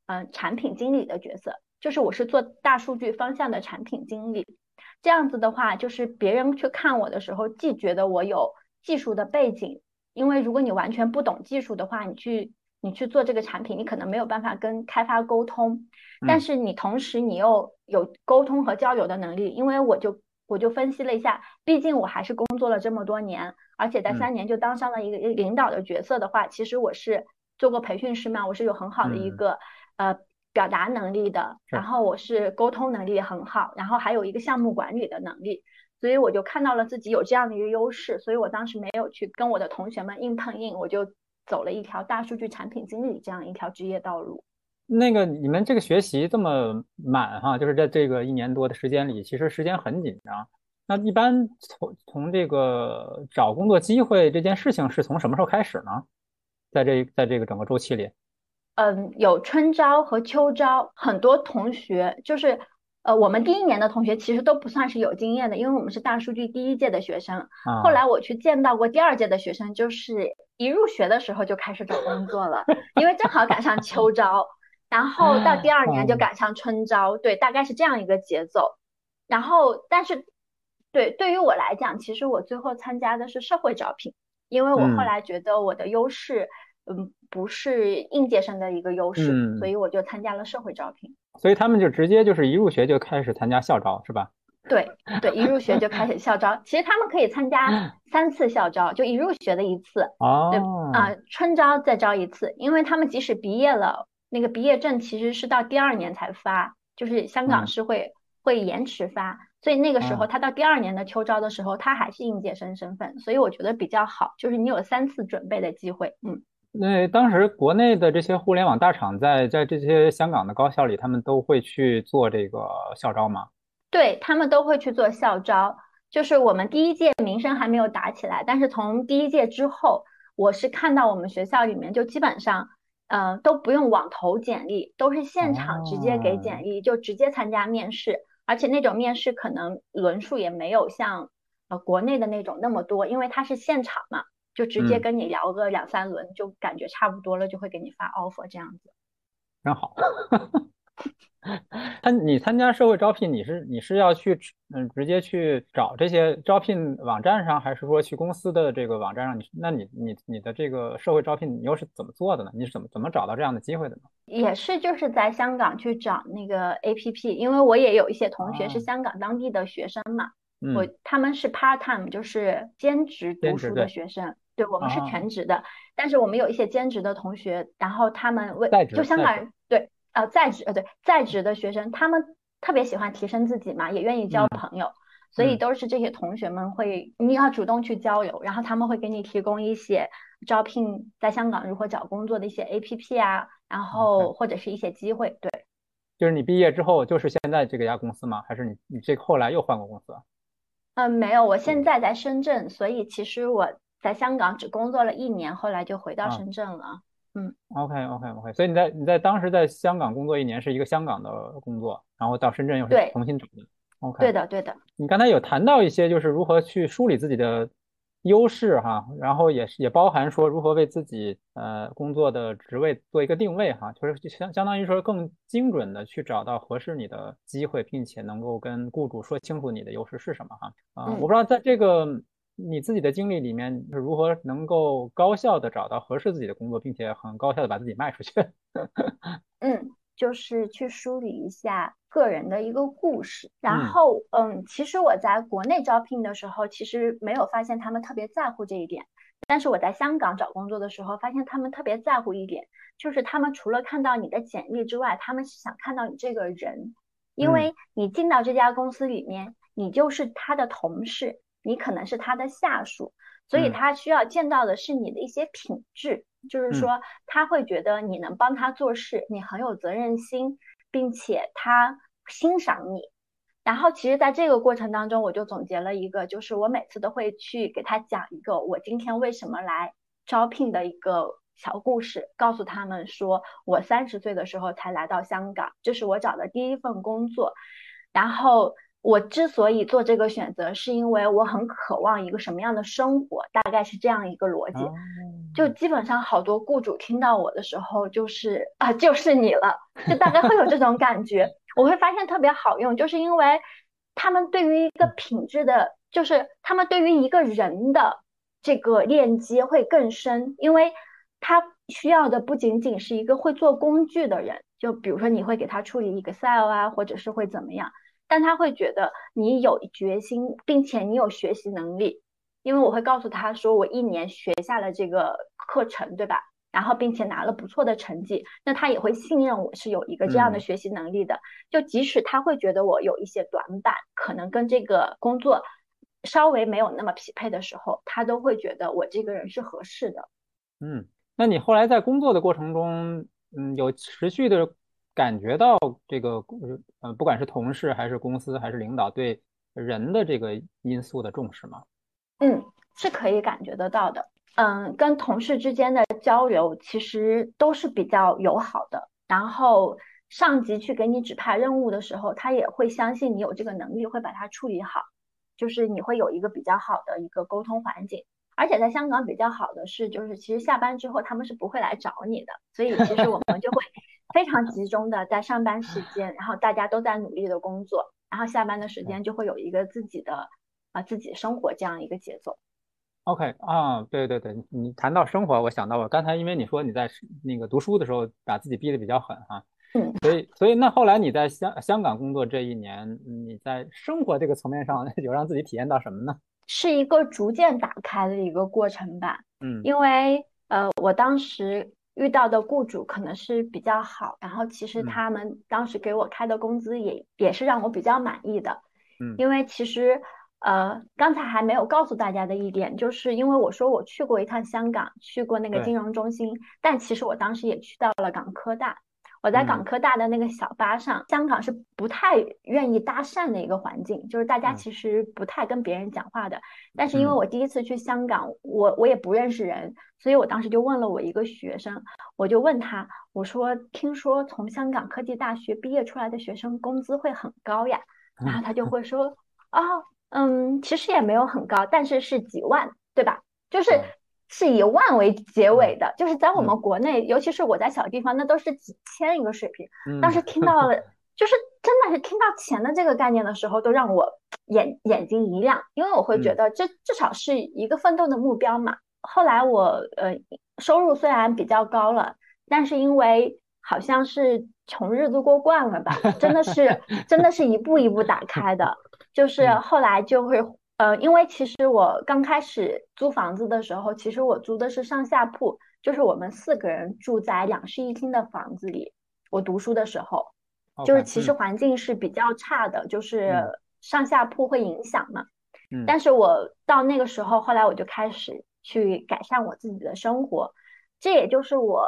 嗯，产品经理的角色就是我是做大数据方向的产品经理，这样子的话，就是别人去看我的时候，既觉得我有技术的背景，因为如果你完全不懂技术的话，你去你去做这个产品，你可能没有办法跟开发沟通，但是你同时你又有沟通和交流的能力，因为我就我就分析了一下，毕竟我还是工作了这么多年，而且在三年就当上了一个领导的角色的话，其实我是做过培训师嘛，我是有很好的一个。呃，表达能力的，然后我是沟通能力很好，然后还有一个项目管理的能力，所以我就看到了自己有这样的一个优势，所以我当时没有去跟我的同学们硬碰硬，我就走了一条大数据产品经理这样一条职业道路。那个你们这个学习这么满哈，就是在这个一年多的时间里，其实时间很紧张。那一般从从这个找工作机会这件事情是从什么时候开始呢？在这在这个整个周期里？嗯，有春招和秋招，很多同学就是，呃，我们第一年的同学其实都不算是有经验的，因为我们是大数据第一届的学生。后来我去见到过第二届的学生，就是一入学的时候就开始找工作了，因为正好赶上秋招，然后到第二年就赶上春招，对，大概是这样一个节奏。然后，但是，对，对于我来讲，其实我最后参加的是社会招聘，因为我后来觉得我的优势。嗯，不是应届生的一个优势，所以我就参加了社会招聘。所以他们就直接就是一入学就开始参加校招，是吧？对对，一入学就开始校招。其实他们可以参加 三次校招，就一入学的一次，对啊，春招再招一次。因为他们即使毕业了，那个毕业证其实是到第二年才发，就是香港是会会延迟发，所以那个时候他到第二年的秋招的时候，他还是应届生身份。所以我觉得比较好，就是你有三次准备的机会，嗯。那当时国内的这些互联网大厂在在这些香港的高校里，他们都会去做这个校招吗？对他们都会去做校招。就是我们第一届名声还没有打起来，但是从第一届之后，我是看到我们学校里面就基本上，嗯，都不用网投简历，都是现场直接给简历，就直接参加面试，而且那种面试可能轮数也没有像呃国内的那种那么多，因为它是现场嘛。就直接跟你聊个两三轮，就感觉差不多了，就会给你发 offer 这样子。真好。他你参加社会招聘，你是你是要去嗯直接去找这些招聘网站上，还是说去公司的这个网站上？你那你你你的这个社会招聘你又是怎么做的呢？你是怎么怎么找到这样的机会的呢？也是就是在香港去找那个 APP，因为我也有一些同学是香港当地的学生嘛，我他们是 part time，就是兼职读书的学生，对我们是全职的，但是我们有一些兼职的同学，然后他们为就香港人对。呃，在职呃对，在职的学生，他们特别喜欢提升自己嘛，也愿意交朋友，所以都是这些同学们会，你要主动去交流，然后他们会给你提供一些招聘在香港如何找工作的一些 A P P 啊，然后或者是一些机会。对，就是你毕业之后就是现在这个家公司吗？还是你你这后来又换过公司？嗯，没有，我现在在深圳，所以其实我在香港只工作了一年，后来就回到深圳了。嗯，OK OK OK，所以你在你在当时在香港工作一年是一个香港的工作，然后到深圳又是重新找的。OK，对的对的。你刚才有谈到一些就是如何去梳理自己的优势哈，然后也是也包含说如何为自己呃工作的职位做一个定位哈，就是相相当于说更精准的去找到合适你的机会，并且能够跟雇主说清楚你的优势是什么哈。啊，我不知道在这个。你自己的经历里面是如何能够高效的找到合适自己的工作，并且很高效的把自己卖出去？嗯，就是去梳理一下个人的一个故事。然后，嗯，其实我在国内招聘的时候，其实没有发现他们特别在乎这一点。但是我在香港找工作的时候，发现他们特别在乎一点，就是他们除了看到你的简历之外，他们是想看到你这个人，因为你进到这家公司里面，你就是他的同事。你可能是他的下属，所以他需要见到的是你的一些品质，就是说他会觉得你能帮他做事，你很有责任心，并且他欣赏你。然后其实，在这个过程当中，我就总结了一个，就是我每次都会去给他讲一个我今天为什么来招聘的一个小故事，告诉他们说我三十岁的时候才来到香港，这是我找的第一份工作，然后。我之所以做这个选择，是因为我很渴望一个什么样的生活，大概是这样一个逻辑。就基本上好多雇主听到我的时候，就是啊，就是你了，就大概会有这种感觉。我会发现特别好用，就是因为他们对于一个品质的，就是他们对于一个人的这个链接会更深，因为他需要的不仅仅是一个会做工具的人，就比如说你会给他处理 Excel 啊，或者是会怎么样。但他会觉得你有决心，并且你有学习能力，因为我会告诉他说，我一年学下了这个课程，对吧？然后并且拿了不错的成绩，那他也会信任我是有一个这样的学习能力的。就即使他会觉得我有一些短板，可能跟这个工作稍微没有那么匹配的时候，他都会觉得我这个人是合适的。嗯，那你后来在工作的过程中，嗯，有持续的。感觉到这个呃，不管是同事还是公司还是领导对人的这个因素的重视吗？嗯，是可以感觉得到的。嗯，跟同事之间的交流其实都是比较友好的。然后上级去给你指派任务的时候，他也会相信你有这个能力，会把它处理好。就是你会有一个比较好的一个沟通环境。而且在香港比较好的是，就是其实下班之后他们是不会来找你的，所以其实我们就会。非常集中的在上班时间，然后大家都在努力的工作，然后下班的时间就会有一个自己的啊自己生活这样一个节奏。OK 啊，对对对，你谈到生活，我想到我刚才因为你说你在那个读书的时候把自己逼得比较狠哈，嗯，所以所以那后来你在香香港工作这一年，你在生活这个层面上 有让自己体验到什么呢？是一个逐渐打开的一个过程吧，嗯，因为呃我当时。遇到的雇主可能是比较好，然后其实他们当时给我开的工资也也是让我比较满意的。嗯，因为其实呃刚才还没有告诉大家的一点，就是因为我说我去过一趟香港，去过那个金融中心，但其实我当时也去到了港科大。我在港科大的那个小巴上，香港是不太愿意搭讪的一个环境，就是大家其实不太跟别人讲话的。但是因为我第一次去香港，我我也不认识人，所以我当时就问了我一个学生，我就问他，我说听说从香港科技大学毕业出来的学生工资会很高呀，然后他就会说，啊，嗯，其实也没有很高，但是是几万，对吧？就是是以万为结尾的，就是在我们国内，尤其是我在小地方，那都是几千一个水平。当时 听到了，就是真的是听到钱的这个概念的时候，都让我眼眼睛一亮，因为我会觉得这至少是一个奋斗的目标嘛。后来我呃收入虽然比较高了，但是因为好像是穷日子过惯了吧，真的是 真的是一步一步打开的，就是后来就会。呃，因为其实我刚开始租房子的时候，其实我租的是上下铺，就是我们四个人住在两室一厅的房子里。我读书的时候，就是其实环境是比较差的，就是上下铺会影响嘛。嗯。但是我到那个时候，后来我就开始去改善我自己的生活，这也就是我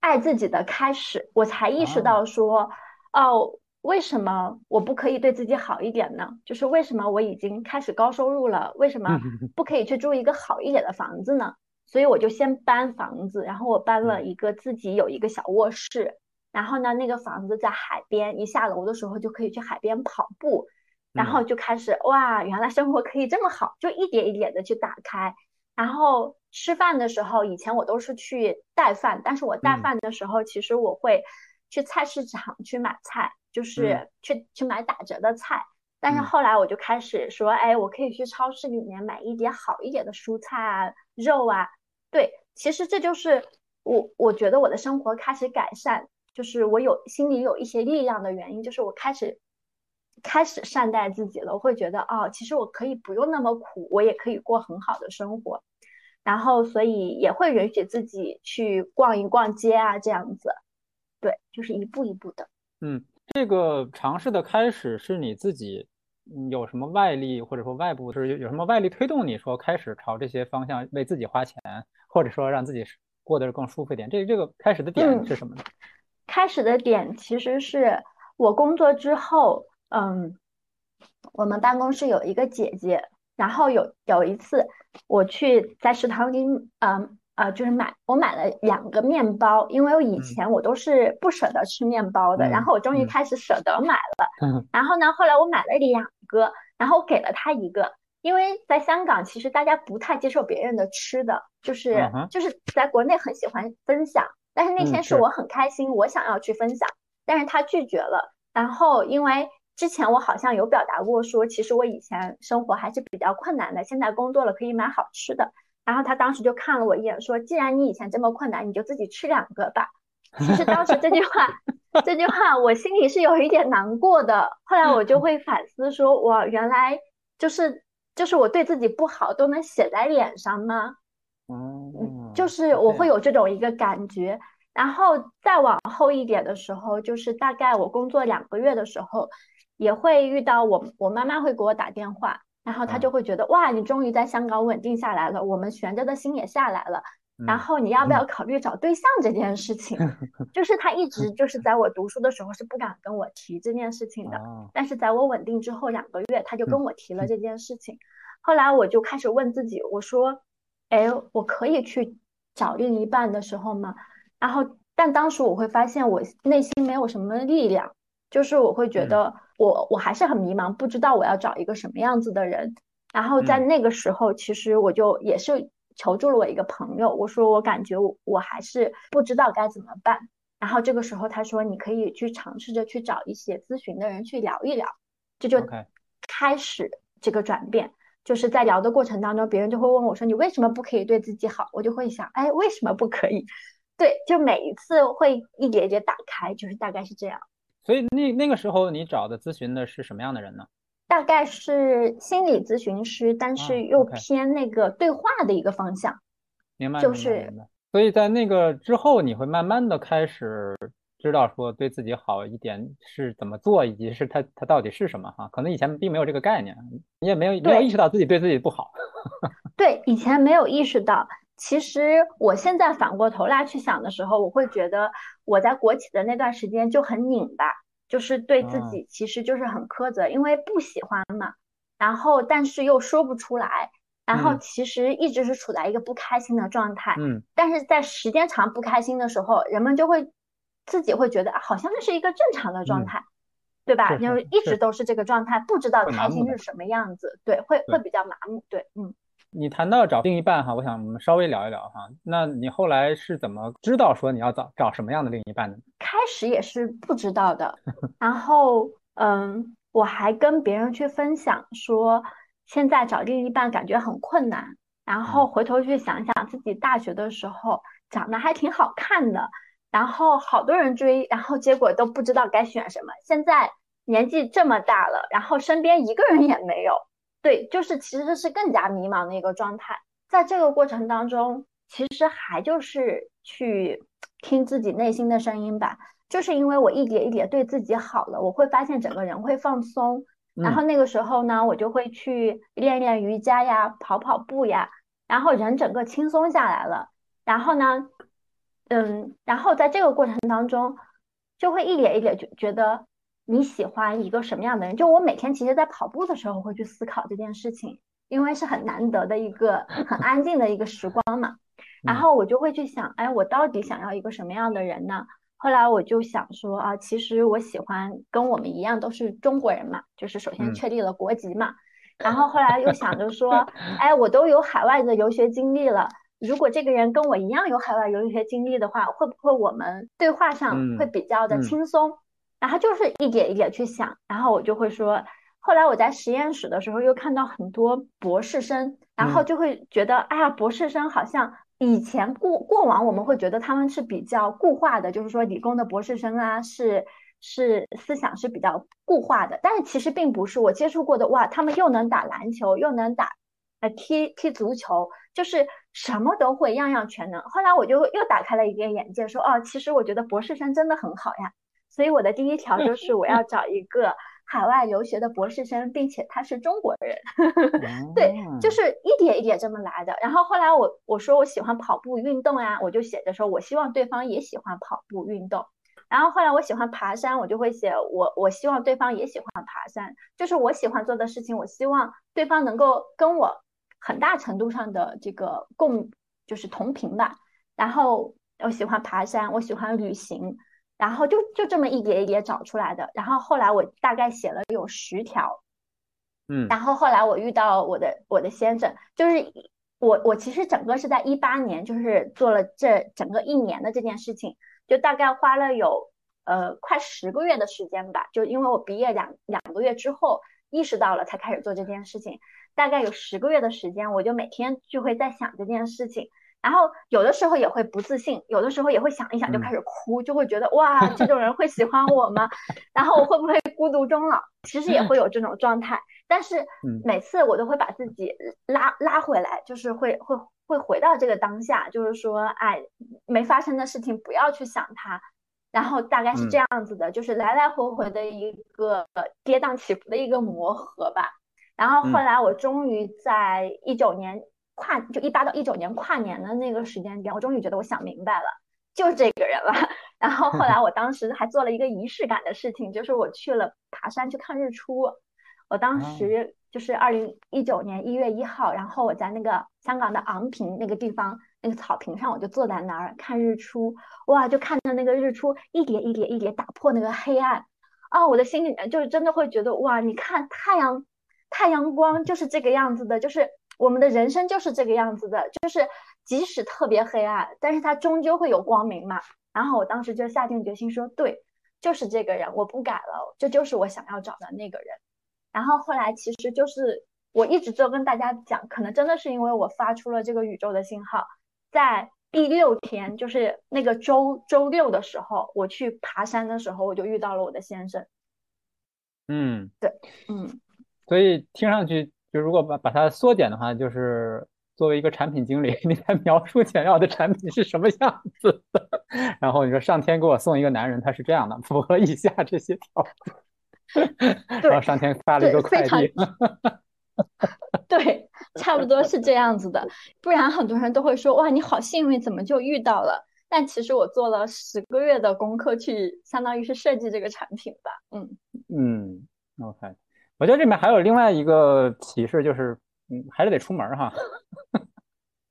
爱自己的开始。我才意识到说，哦。为什么我不可以对自己好一点呢？就是为什么我已经开始高收入了，为什么 不可以去住一个好一点的房子呢？所以我就先搬房子，然后我搬了一个自己有一个小卧室，然后呢，那个房子在海边，一下楼的时候就可以去海边跑步，然后就开始哇，原来生活可以这么好，就一点一点的去打开。然后吃饭的时候，以前我都是去带饭，但是我带饭的时候，其实我会去菜市场去买菜。就是去去买打折的菜，但是后来我就开始说，哎，我可以去超市里面买一点好一点的蔬菜啊、肉啊。对，其实这就是我我觉得我的生活开始改善，就是我有心里有一些力量的原因，就是我开始开始善待自己了。我会觉得，哦，其实我可以不用那么苦，我也可以过很好的生活。然后，所以也会允许自己去逛一逛街啊，这样子。对，就是一步一步的。嗯。这个尝试的开始是你自己有什么外力，或者说外部，就是有有什么外力推动你说开始朝这些方向为自己花钱，或者说让自己过得更舒服一点？这这个开始的点是什么呢？开始的点其实是我工作之后，嗯，我们办公室有一个姐姐，然后有有一次我去在食堂里，嗯。啊，就是买我买了两个面包，因为我以前我都是不舍得吃面包的，然后我终于开始舍得买了。然后呢，后来我买了两个，然后给了他一个，因为在香港其实大家不太接受别人的吃的，就是就是在国内很喜欢分享，但是那天是我很开心，我想要去分享，但是他拒绝了。然后因为之前我好像有表达过说，其实我以前生活还是比较困难的，现在工作了可以买好吃的。然后他当时就看了我一眼，说：“既然你以前这么困难，你就自己吃两个吧。”其实当时这句话，这句话我心里是有一点难过的。后来我就会反思说：“我，原来就是就是我对自己不好都能写在脸上吗？”嗯，就是我会有这种一个感觉。然后再往后一点的时候，就是大概我工作两个月的时候，也会遇到我我妈妈会给我打电话。然后他就会觉得哇，你终于在香港稳定下来了，我们悬着的心也下来了。然后你要不要考虑找对象这件事情？就是他一直 就是在我读书的时候是不敢跟我提这件事情的，但是在我稳定之后两个月，他就跟我提了这件事情。后来我就开始问自己，我说，哎，我可以去找另一半的时候吗？然后，但当时我会发现我内心没有什么力量。就是我会觉得我我还是很迷茫，不知道我要找一个什么样子的人。然后在那个时候，其实我就也是求助了我一个朋友，我说我感觉我我还是不知道该怎么办。然后这个时候他说你可以去尝试着去找一些咨询的人去聊一聊，这就开始这个转变。就是在聊的过程当中，别人就会问我说你为什么不可以对自己好？我就会想，哎，为什么不可以？对，就每一次会一点点打开，就是大概是这样。所以那那个时候你找的咨询的是什么样的人呢？大概是心理咨询师，但是又偏那个对话的一个方向。明白，就是。所以在那个之后，你会慢慢的开始知道说对自己好一点是怎么做，以及是它它到底是什么哈？可能以前并没有这个概念，你也没有没有意识到自己对自己不好。对，以前没有意识到。其实我现在反过头来去想的时候，我会觉得我在国企的那段时间就很拧巴，就是对自己其实就是很苛责，因为不喜欢嘛，然后但是又说不出来，然后其实一直是处在一个不开心的状态。嗯，但是在时间长不开心的时候，人们就会自己会觉得好像这是一个正常的状态，对吧？就一直都是这个状态，不知道开心是什么样子，对，会会比较麻木。对，嗯。你谈到找另一半哈，我想我们稍微聊一聊哈。那你后来是怎么知道说你要找找什么样的另一半呢？开始也是不知道的，然后嗯，我还跟别人去分享说，现在找另一半感觉很困难。然后回头去想想自己大学的时候长得还挺好看的，然后好多人追，然后结果都不知道该选什么。现在年纪这么大了，然后身边一个人也没有。对，就是其实是更加迷茫的一个状态。在这个过程当中，其实还就是去听自己内心的声音吧。就是因为我一点一点对自己好了，我会发现整个人会放松。然后那个时候呢，我就会去练练瑜伽呀，跑跑步呀，然后人整个轻松下来了。然后呢，嗯，然后在这个过程当中，就会一点一点觉觉得。你喜欢一个什么样的人？就我每天其实，在跑步的时候会去思考这件事情，因为是很难得的一个很安静的一个时光嘛。然后我就会去想，哎，我到底想要一个什么样的人呢？后来我就想说啊，其实我喜欢跟我们一样都是中国人嘛，就是首先确立了国籍嘛。然后后来又想着说，哎，我都有海外的游学经历了，如果这个人跟我一样有海外游学经历的话，会不会我们对话上会比较的轻松？然后就是一点一点去想，然后我就会说，后来我在实验室的时候又看到很多博士生，然后就会觉得，哎呀，博士生好像以前过过往我们会觉得他们是比较固化的，就是说理工的博士生啊，是是思想是比较固化的，但是其实并不是，我接触过的，哇，他们又能打篮球，又能打呃踢踢足球，就是什么都会，样样全能。后来我就又打开了一个眼界，说，哦，其实我觉得博士生真的很好呀。所以我的第一条就 是我要找一个海外留学的博士生，并且他是中国人。对，就是一点一点这么来的。然后后来我我说我喜欢跑步运动呀，我就写着说我希望对方也喜欢跑步运动。然后后来我喜欢爬山，我就会写我我希望对方也喜欢爬山。就是我喜欢做的事情，我希望对方能够跟我很大程度上的这个共就是同频吧。然后我喜欢爬山，我喜欢旅行。然后就就这么一叠一叠找出来的，然后后来我大概写了有十条，嗯，然后后来我遇到我的我的先生，就是我我其实整个是在一八年，就是做了这整个一年的这件事情，就大概花了有呃快十个月的时间吧，就因为我毕业两两个月之后意识到了才开始做这件事情，大概有十个月的时间，我就每天就会在想这件事情。然后有的时候也会不自信，有的时候也会想一想就开始哭，就会觉得哇，这种人会喜欢我吗？然后我会不会孤独终老？其实也会有这种状态，但是每次我都会把自己拉拉回来，就是会会会回到这个当下，就是说，哎，没发生的事情不要去想它，然后大概是这样子的，就是来来回回的一个跌宕起伏的一个磨合吧。然后后来我终于在一九年。跨就一八到一九年跨年的那个时间点，我终于觉得我想明白了，就是这个人了。然后后来我当时还做了一个仪式感的事情，就是我去了爬山去看日出。我当时就是二零一九年一月一号，然后我在那个香港的昂坪那个地方那个草坪上，我就坐在那儿看日出。哇，就看着那个日出一点一点一点打破那个黑暗啊，我的心里面就是真的会觉得哇，你看太阳太阳光就是这个样子的，就是。我们的人生就是这个样子的，就是即使特别黑暗，但是它终究会有光明嘛。然后我当时就下定决心说，对，就是这个人，我不改了，这就是我想要找的那个人。然后后来其实就是我一直就跟大家讲，可能真的是因为我发出了这个宇宙的信号，在第六天，就是那个周周六的时候，我去爬山的时候，我就遇到了我的先生。嗯，对，嗯，所以听上去。就如果把把它缩减的话，就是作为一个产品经理，你在描述想要的产品是什么样子的，然后你说上天给我送一个男人，他是这样的，符合以下这些条件，然后上天发了一个快递，对，差不多是这样子的，不然很多人都会说哇，你好幸运，怎么就遇到了？但其实我做了十个月的功课，去相当于是设计这个产品吧，嗯嗯，OK。我觉得这里面还有另外一个启示，就是嗯，还是得出门哈。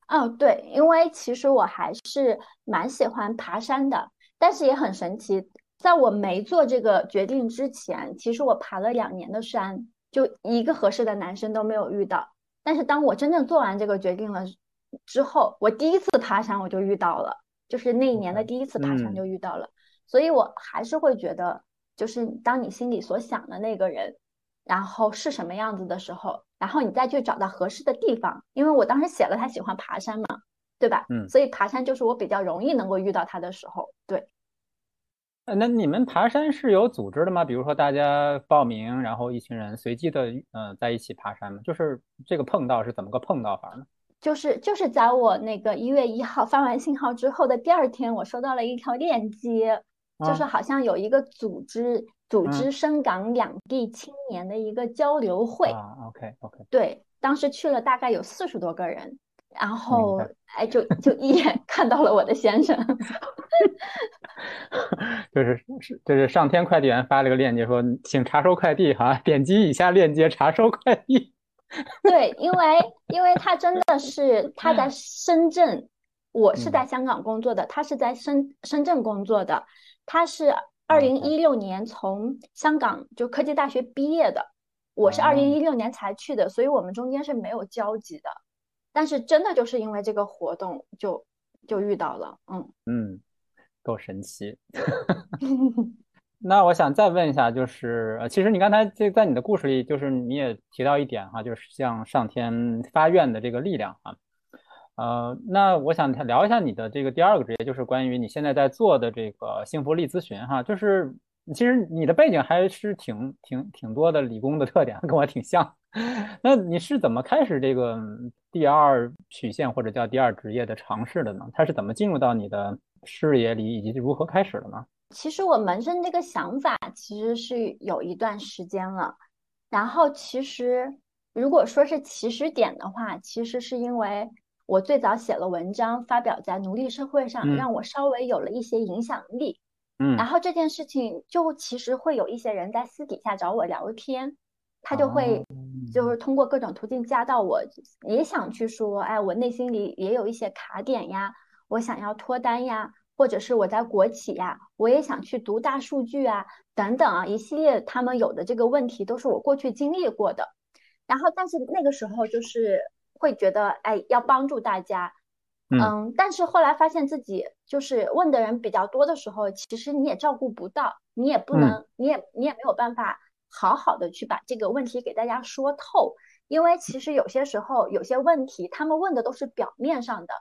哦，对，因为其实我还是蛮喜欢爬山的，但是也很神奇，在我没做这个决定之前，其实我爬了两年的山，就一个合适的男生都没有遇到。但是当我真正做完这个决定了之后，我第一次爬山我就遇到了，就是那一年的第一次爬山就遇到了，所以我还是会觉得，就是当你心里所想的那个人，然后是什么样子的时候，然后你再去找到合适的地方，因为我当时写了他喜欢爬山嘛，对吧？嗯，所以爬山就是我比较容易能够遇到他的时候，对。呃，那你们爬山是有组织的吗？比如说大家报名，然后一群人随机的，嗯，在一起爬山吗？就是这个碰到是怎么个碰到法呢？就是就是在我那个一月一号发完信号之后的第二天，我收到了一条链接，就是好像有一个组织组织深港两地青年的一个交流会。啊，OK OK。对，当时去了大概有四十多个人。然后，哎，就就一眼 看到了我的先生，就是是就是上天快递员发了个链接说，请查收快递哈，点击以下链接查收快递。对，因为因为他真的是他在深圳，我是在香港工作的，他是在深深圳工作的，他是二零一六年从香港就科技大学毕业的，我是二零一六年才去的，所以我们中间是没有交集的。但是真的就是因为这个活动，就就遇到了，嗯嗯，够神奇。那我想再问一下，就是呃，其实你刚才这在你的故事里，就是你也提到一点哈，就是像上天发愿的这个力量啊。呃，那我想聊一下你的这个第二个职业，就是关于你现在在做的这个幸福力咨询哈，就是。其实你的背景还是挺挺挺多的理工的特点，跟我挺像。那你是怎么开始这个第二曲线或者叫第二职业的尝试的呢？它是怎么进入到你的视野里，以及如何开始的呢？其实我萌生这个想法其实是有一段时间了。然后其实如果说是起始点的话，其实是因为我最早写了文章发表在奴隶社会上，让我稍微有了一些影响力。嗯，然后这件事情就其实会有一些人在私底下找我聊天，他就会就是通过各种途径加到我，也想去说，哎，我内心里也有一些卡点呀，我想要脱单呀，或者是我在国企呀，我也想去读大数据啊，等等啊，一系列他们有的这个问题都是我过去经历过的，然后但是那个时候就是会觉得，哎，要帮助大家。嗯，但是后来发现自己就是问的人比较多的时候，其实你也照顾不到，你也不能，你也你也没有办法好好的去把这个问题给大家说透，因为其实有些时候有些问题他们问的都是表面上的，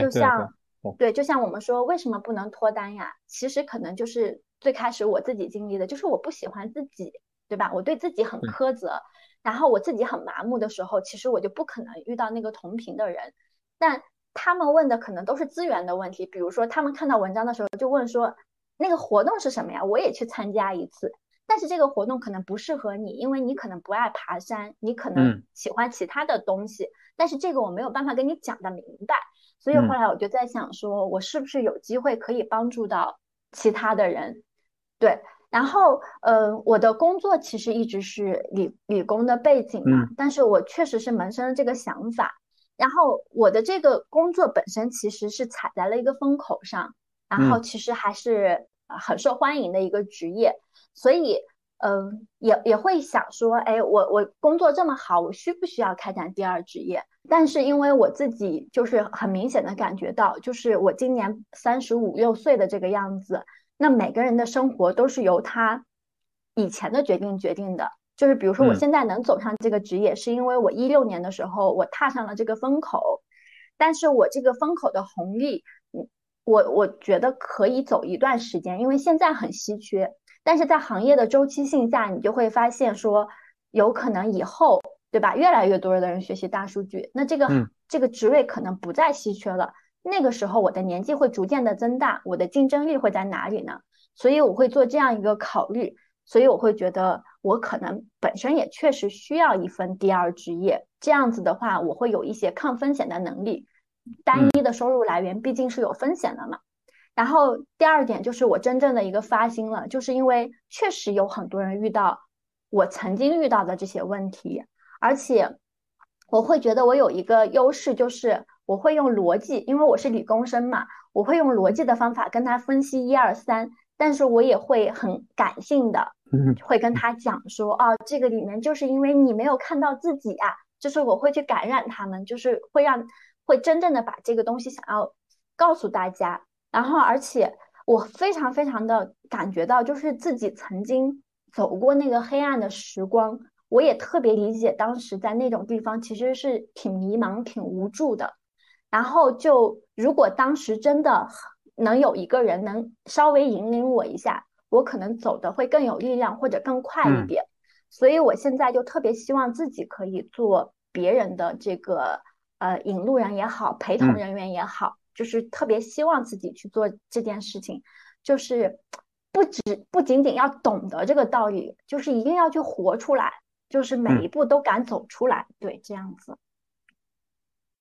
就像对，就像我们说为什么不能脱单呀？其实可能就是最开始我自己经历的，就是我不喜欢自己，对吧？我对自己很苛责，然后我自己很麻木的时候，其实我就不可能遇到那个同频的人，但。他们问的可能都是资源的问题，比如说他们看到文章的时候就问说，那个活动是什么呀？我也去参加一次，但是这个活动可能不适合你，因为你可能不爱爬山，你可能喜欢其他的东西，但是这个我没有办法跟你讲的明白，所以后来我就在想说，我是不是有机会可以帮助到其他的人？对，然后呃，我的工作其实一直是理理工的背景嘛，但是我确实是萌生了这个想法。然后我的这个工作本身其实是踩在了一个风口上，然后其实还是很受欢迎的一个职业，所以嗯也也会想说，哎，我我工作这么好，我需不需要开展第二职业？但是因为我自己就是很明显的感觉到，就是我今年三十五六岁的这个样子，那每个人的生活都是由他以前的决定决定的。就是比如说，我现在能走上这个职业，是因为我一六年的时候我踏上了这个风口，但是我这个风口的红利，我我觉得可以走一段时间，因为现在很稀缺。但是在行业的周期性下，你就会发现说，有可能以后，对吧？越来越多的人学习大数据，那这个这个职位可能不再稀缺了。那个时候，我的年纪会逐渐的增大，我的竞争力会在哪里呢？所以我会做这样一个考虑。所以我会觉得，我可能本身也确实需要一份第二职业，这样子的话，我会有一些抗风险的能力。单一的收入来源毕竟是有风险的嘛。然后第二点就是我真正的一个发心了，就是因为确实有很多人遇到我曾经遇到的这些问题，而且我会觉得我有一个优势，就是我会用逻辑，因为我是理工生嘛，我会用逻辑的方法跟他分析一二三。但是我也会很感性的，会跟他讲说，哦，这个里面就是因为你没有看到自己啊，就是我会去感染他们，就是会让会真正的把这个东西想要告诉大家。然后，而且我非常非常的感觉到，就是自己曾经走过那个黑暗的时光，我也特别理解当时在那种地方其实是挺迷茫、挺无助的。然后就如果当时真的能有一个人能稍微引领我一下，我可能走的会更有力量或者更快一点。所以我现在就特别希望自己可以做别人的这个呃引路人也好，陪同人员也好。就是特别希望自己去做这件事情，就是不止不仅仅要懂得这个道理，就是一定要去活出来，就是每一步都敢走出来，对，这样子。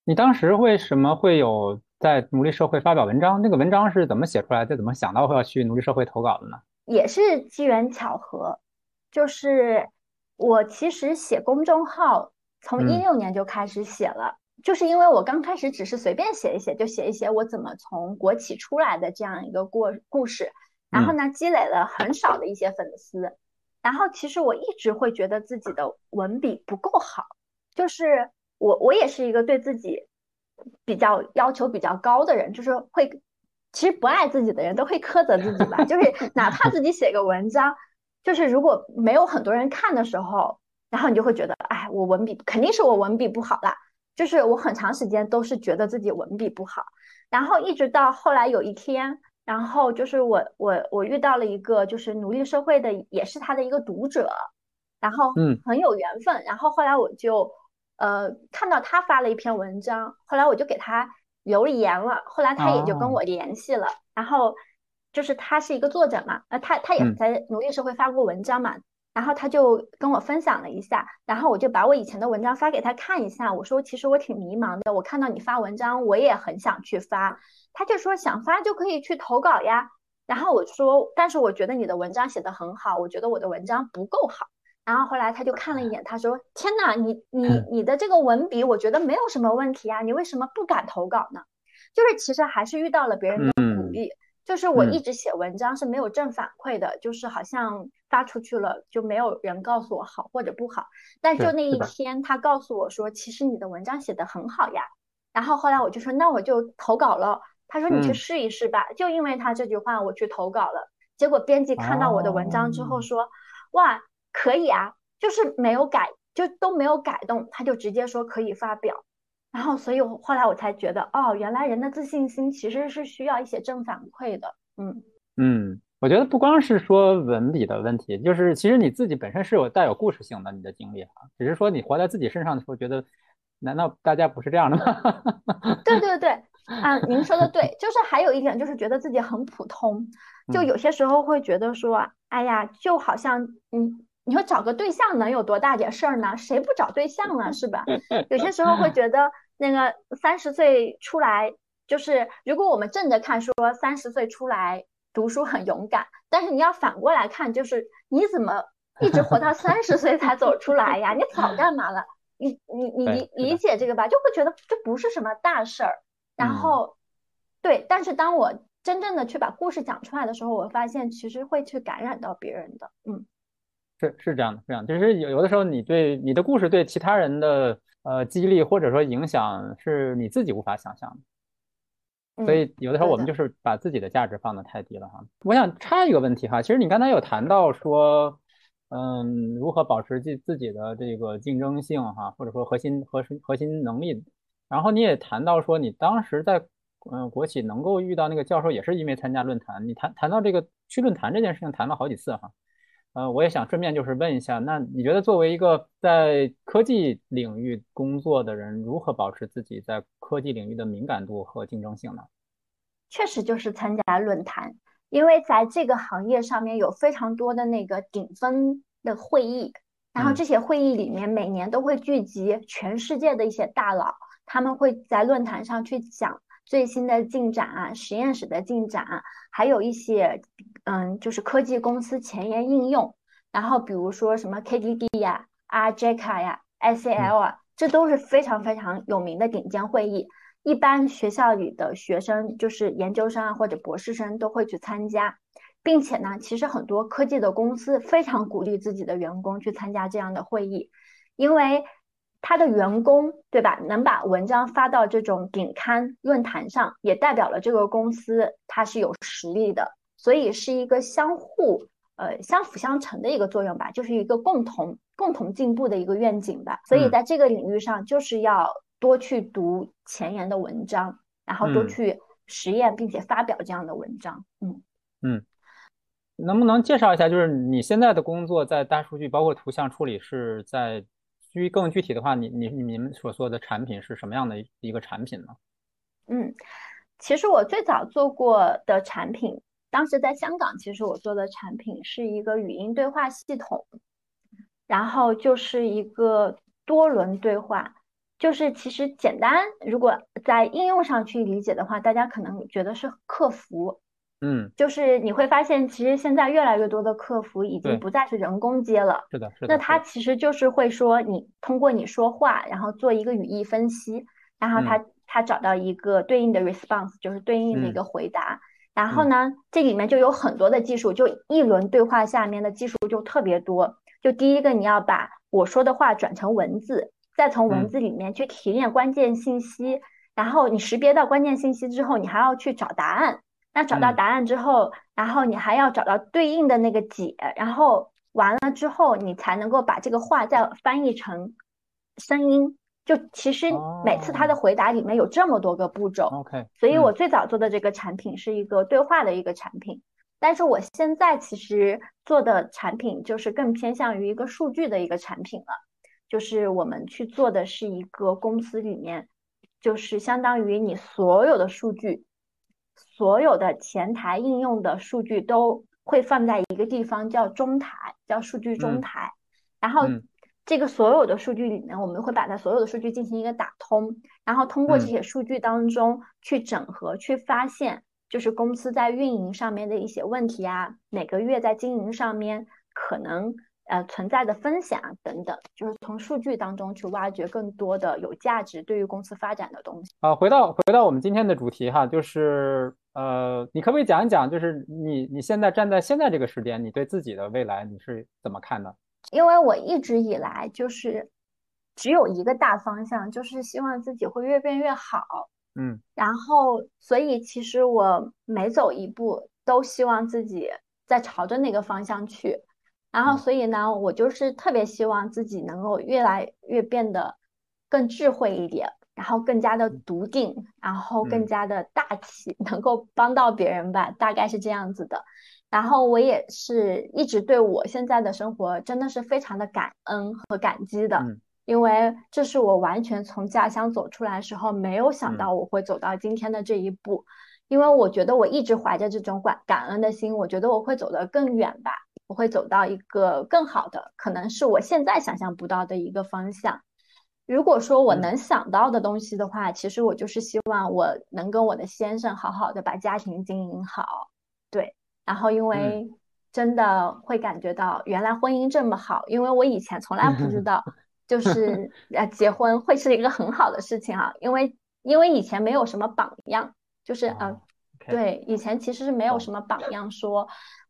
你当时为什么会有在奴隶社会发表文章？那个文章是怎么写出来的？怎么想到会要去奴隶社会投稿的呢？也是机缘巧合，就是我其实写公众号从一六年就开始写了。就是因为我刚开始只是随便写一写，就写一写我怎么从国企出来的这样一个过故事，然后呢，积累了很少的一些粉丝，然后其实我一直会觉得自己的文笔不够好，就是我我也是一个对自己比较要求比较高的人，就是会其实不爱自己的人都会苛责自己吧，就是 哪怕自己写个文章，就是如果没有很多人看的时候，然后你就会觉得，哎，我文笔肯定是我文笔不好啦。就是我很长时间都是觉得自己文笔不好，然后一直到后来有一天，然后就是我我我遇到了一个就是奴隶社会的，也是他的一个读者，然后嗯。很有缘分，然后后来我就呃看到他发了一篇文章，后来我就给他留言了，后来他也就跟我联系了，然后就是他是一个作者嘛，呃他他也在奴隶社会发过文章嘛。然后他就跟我分享了一下，然后我就把我以前的文章发给他看一下。我说其实我挺迷茫的，我看到你发文章，我也很想去发。他就说想发就可以去投稿呀。然后我说，但是我觉得你的文章写得很好，我觉得我的文章不够好。然后后来他就看了一眼，他说：“天哪，你你你的这个文笔，我觉得没有什么问题啊，你为什么不敢投稿呢？”就是其实还是遇到了别人的鼓励。就是我一直写文章是没有正反馈的，就是好像发出去了就没有人告诉我好或者不好。但就那一天，他告诉我说，其实你的文章写的很好呀。然后后来我就说，那我就投稿了。他说你去试一试吧。就因为他这句话，我去投稿了。结果编辑看到我的文章之后说，哇，可以啊，就是没有改，就都没有改动，他就直接说可以发表。然后，所以我后来我才觉得，哦，原来人的自信心其实是需要一些正反馈的。嗯嗯，我觉得不光是说文笔的问题，就是其实你自己本身是有带有故事性的你的经历哈，只是说你活在自己身上的时候，觉得难道大家不是这样的吗？对对对，啊，您说的对，就是还有一点就是觉得自己很普通，就有些时候会觉得说，哎呀，就好像嗯。你说找个对象能有多大点事儿呢？谁不找对象呢？是吧？有些时候会觉得那个三十岁出来，就是如果我们正着看，说三十岁出来读书很勇敢，但是你要反过来看，就是你怎么 一直活到三十岁才走出来呀？你早干嘛了？你你你理理解这个吧？就会觉得这不是什么大事儿。然后，对，但是当我真正的去把故事讲出来的时候，我发现其实会去感染到别人的，嗯。是是这样的，是这样就是有有的时候，你对你的故事对其他人的呃激励或者说影响，是你自己无法想象的。所以有的时候我们就是把自己的价值放得太低了哈。我想插一个问题哈，其实你刚才有谈到说，嗯，如何保持自自己的这个竞争性哈，或者说核心核心核心能力。然后你也谈到说，你当时在嗯国企能够遇到那个教授，也是因为参加论坛。你谈谈到这个去论坛这件事情，谈了好几次哈。呃，我也想顺便就是问一下，那你觉得作为一个在科技领域工作的人，如何保持自己在科技领域的敏感度和竞争性呢？确实就是参加论坛，因为在这个行业上面有非常多的那个顶峰的会议，然后这些会议里面每年都会聚集全世界的一些大佬，他们会在论坛上去讲。最新的进展啊，实验室的进展啊，还有一些，嗯，就是科技公司前沿应用，然后比如说什么 KDD 呀、RJK 呀、ICL 啊，这都是非常非常有名的顶尖会议。一般学校里的学生，就是研究生啊或者博士生都会去参加，并且呢，其实很多科技的公司非常鼓励自己的员工去参加这样的会议，因为。他的员工，对吧？能把文章发到这种顶刊论坛上，也代表了这个公司它是有实力的，所以是一个相互呃相辅相成的一个作用吧，就是一个共同共同进步的一个愿景吧。所以在这个领域上，就是要多去读前沿的文章，然后多去实验，并且发表这样的文章。嗯嗯，能不能介绍一下，就是你现在的工作在大数据包括图像处理是在？具更具体的话，你你你们所做的产品是什么样的一个产品呢？嗯，其实我最早做过的产品，当时在香港，其实我做的产品是一个语音对话系统，然后就是一个多轮对话，就是其实简单，如果在应用上去理解的话，大家可能觉得是客服。嗯，就是你会发现，其实现在越来越多的客服已经不再是人工接了。是的，是的。那他其实就是会说，你通过你说话，然后做一个语义分析，然后他他找到一个对应的 response，就是对应的一个回答。然后呢，这里面就有很多的技术，就一轮对话下面的技术就特别多。就第一个，你要把我说的话转成文字，再从文字里面去提炼关键信息，然后你识别到关键信息之后，你还要去找答案。那找到答案之后，然后你还要找到对应的那个解，然后完了之后，你才能够把这个话再翻译成声音。就其实每次他的回答里面有这么多个步骤。OK，所以我最早做的这个产品是一个对话的一个产品，但是我现在其实做的产品就是更偏向于一个数据的一个产品了，就是我们去做的是一个公司里面，就是相当于你所有的数据。所有的前台应用的数据都会放在一个地方，叫中台，叫数据中台。然后这个所有的数据里面，我们会把它所有的数据进行一个打通，然后通过这些数据当中去整合，去发现就是公司在运营上面的一些问题啊，每个月在经营上面可能。呃，存在的风险啊，等等，就是从数据当中去挖掘更多的有价值对于公司发展的东西。啊，回到回到我们今天的主题哈，就是呃，你可不可以讲一讲，就是你你现在站在现在这个时点，你对自己的未来你是怎么看的？因为我一直以来就是只有一个大方向，就是希望自己会越变越好。嗯，然后所以其实我每走一步都希望自己在朝着那个方向去。然后，所以呢，我就是特别希望自己能够越来越变得更智慧一点，然后更加的笃定，然后更加的大气，能够帮到别人吧，大概是这样子的。然后我也是一直对我现在的生活真的是非常的感恩和感激的，因为这是我完全从家乡走出来时候没有想到我会走到今天的这一步，因为我觉得我一直怀着这种感感恩的心，我觉得我会走得更远吧。我会走到一个更好的，可能是我现在想象不到的一个方向。如果说我能想到的东西的话，其实我就是希望我能跟我的先生好好的把家庭经营好。对，然后因为真的会感觉到原来婚姻这么好，因为我以前从来不知道，就是呃结婚会是一个很好的事情啊，因为因为以前没有什么榜样，就是呃对，以前其实是没有什么榜样说。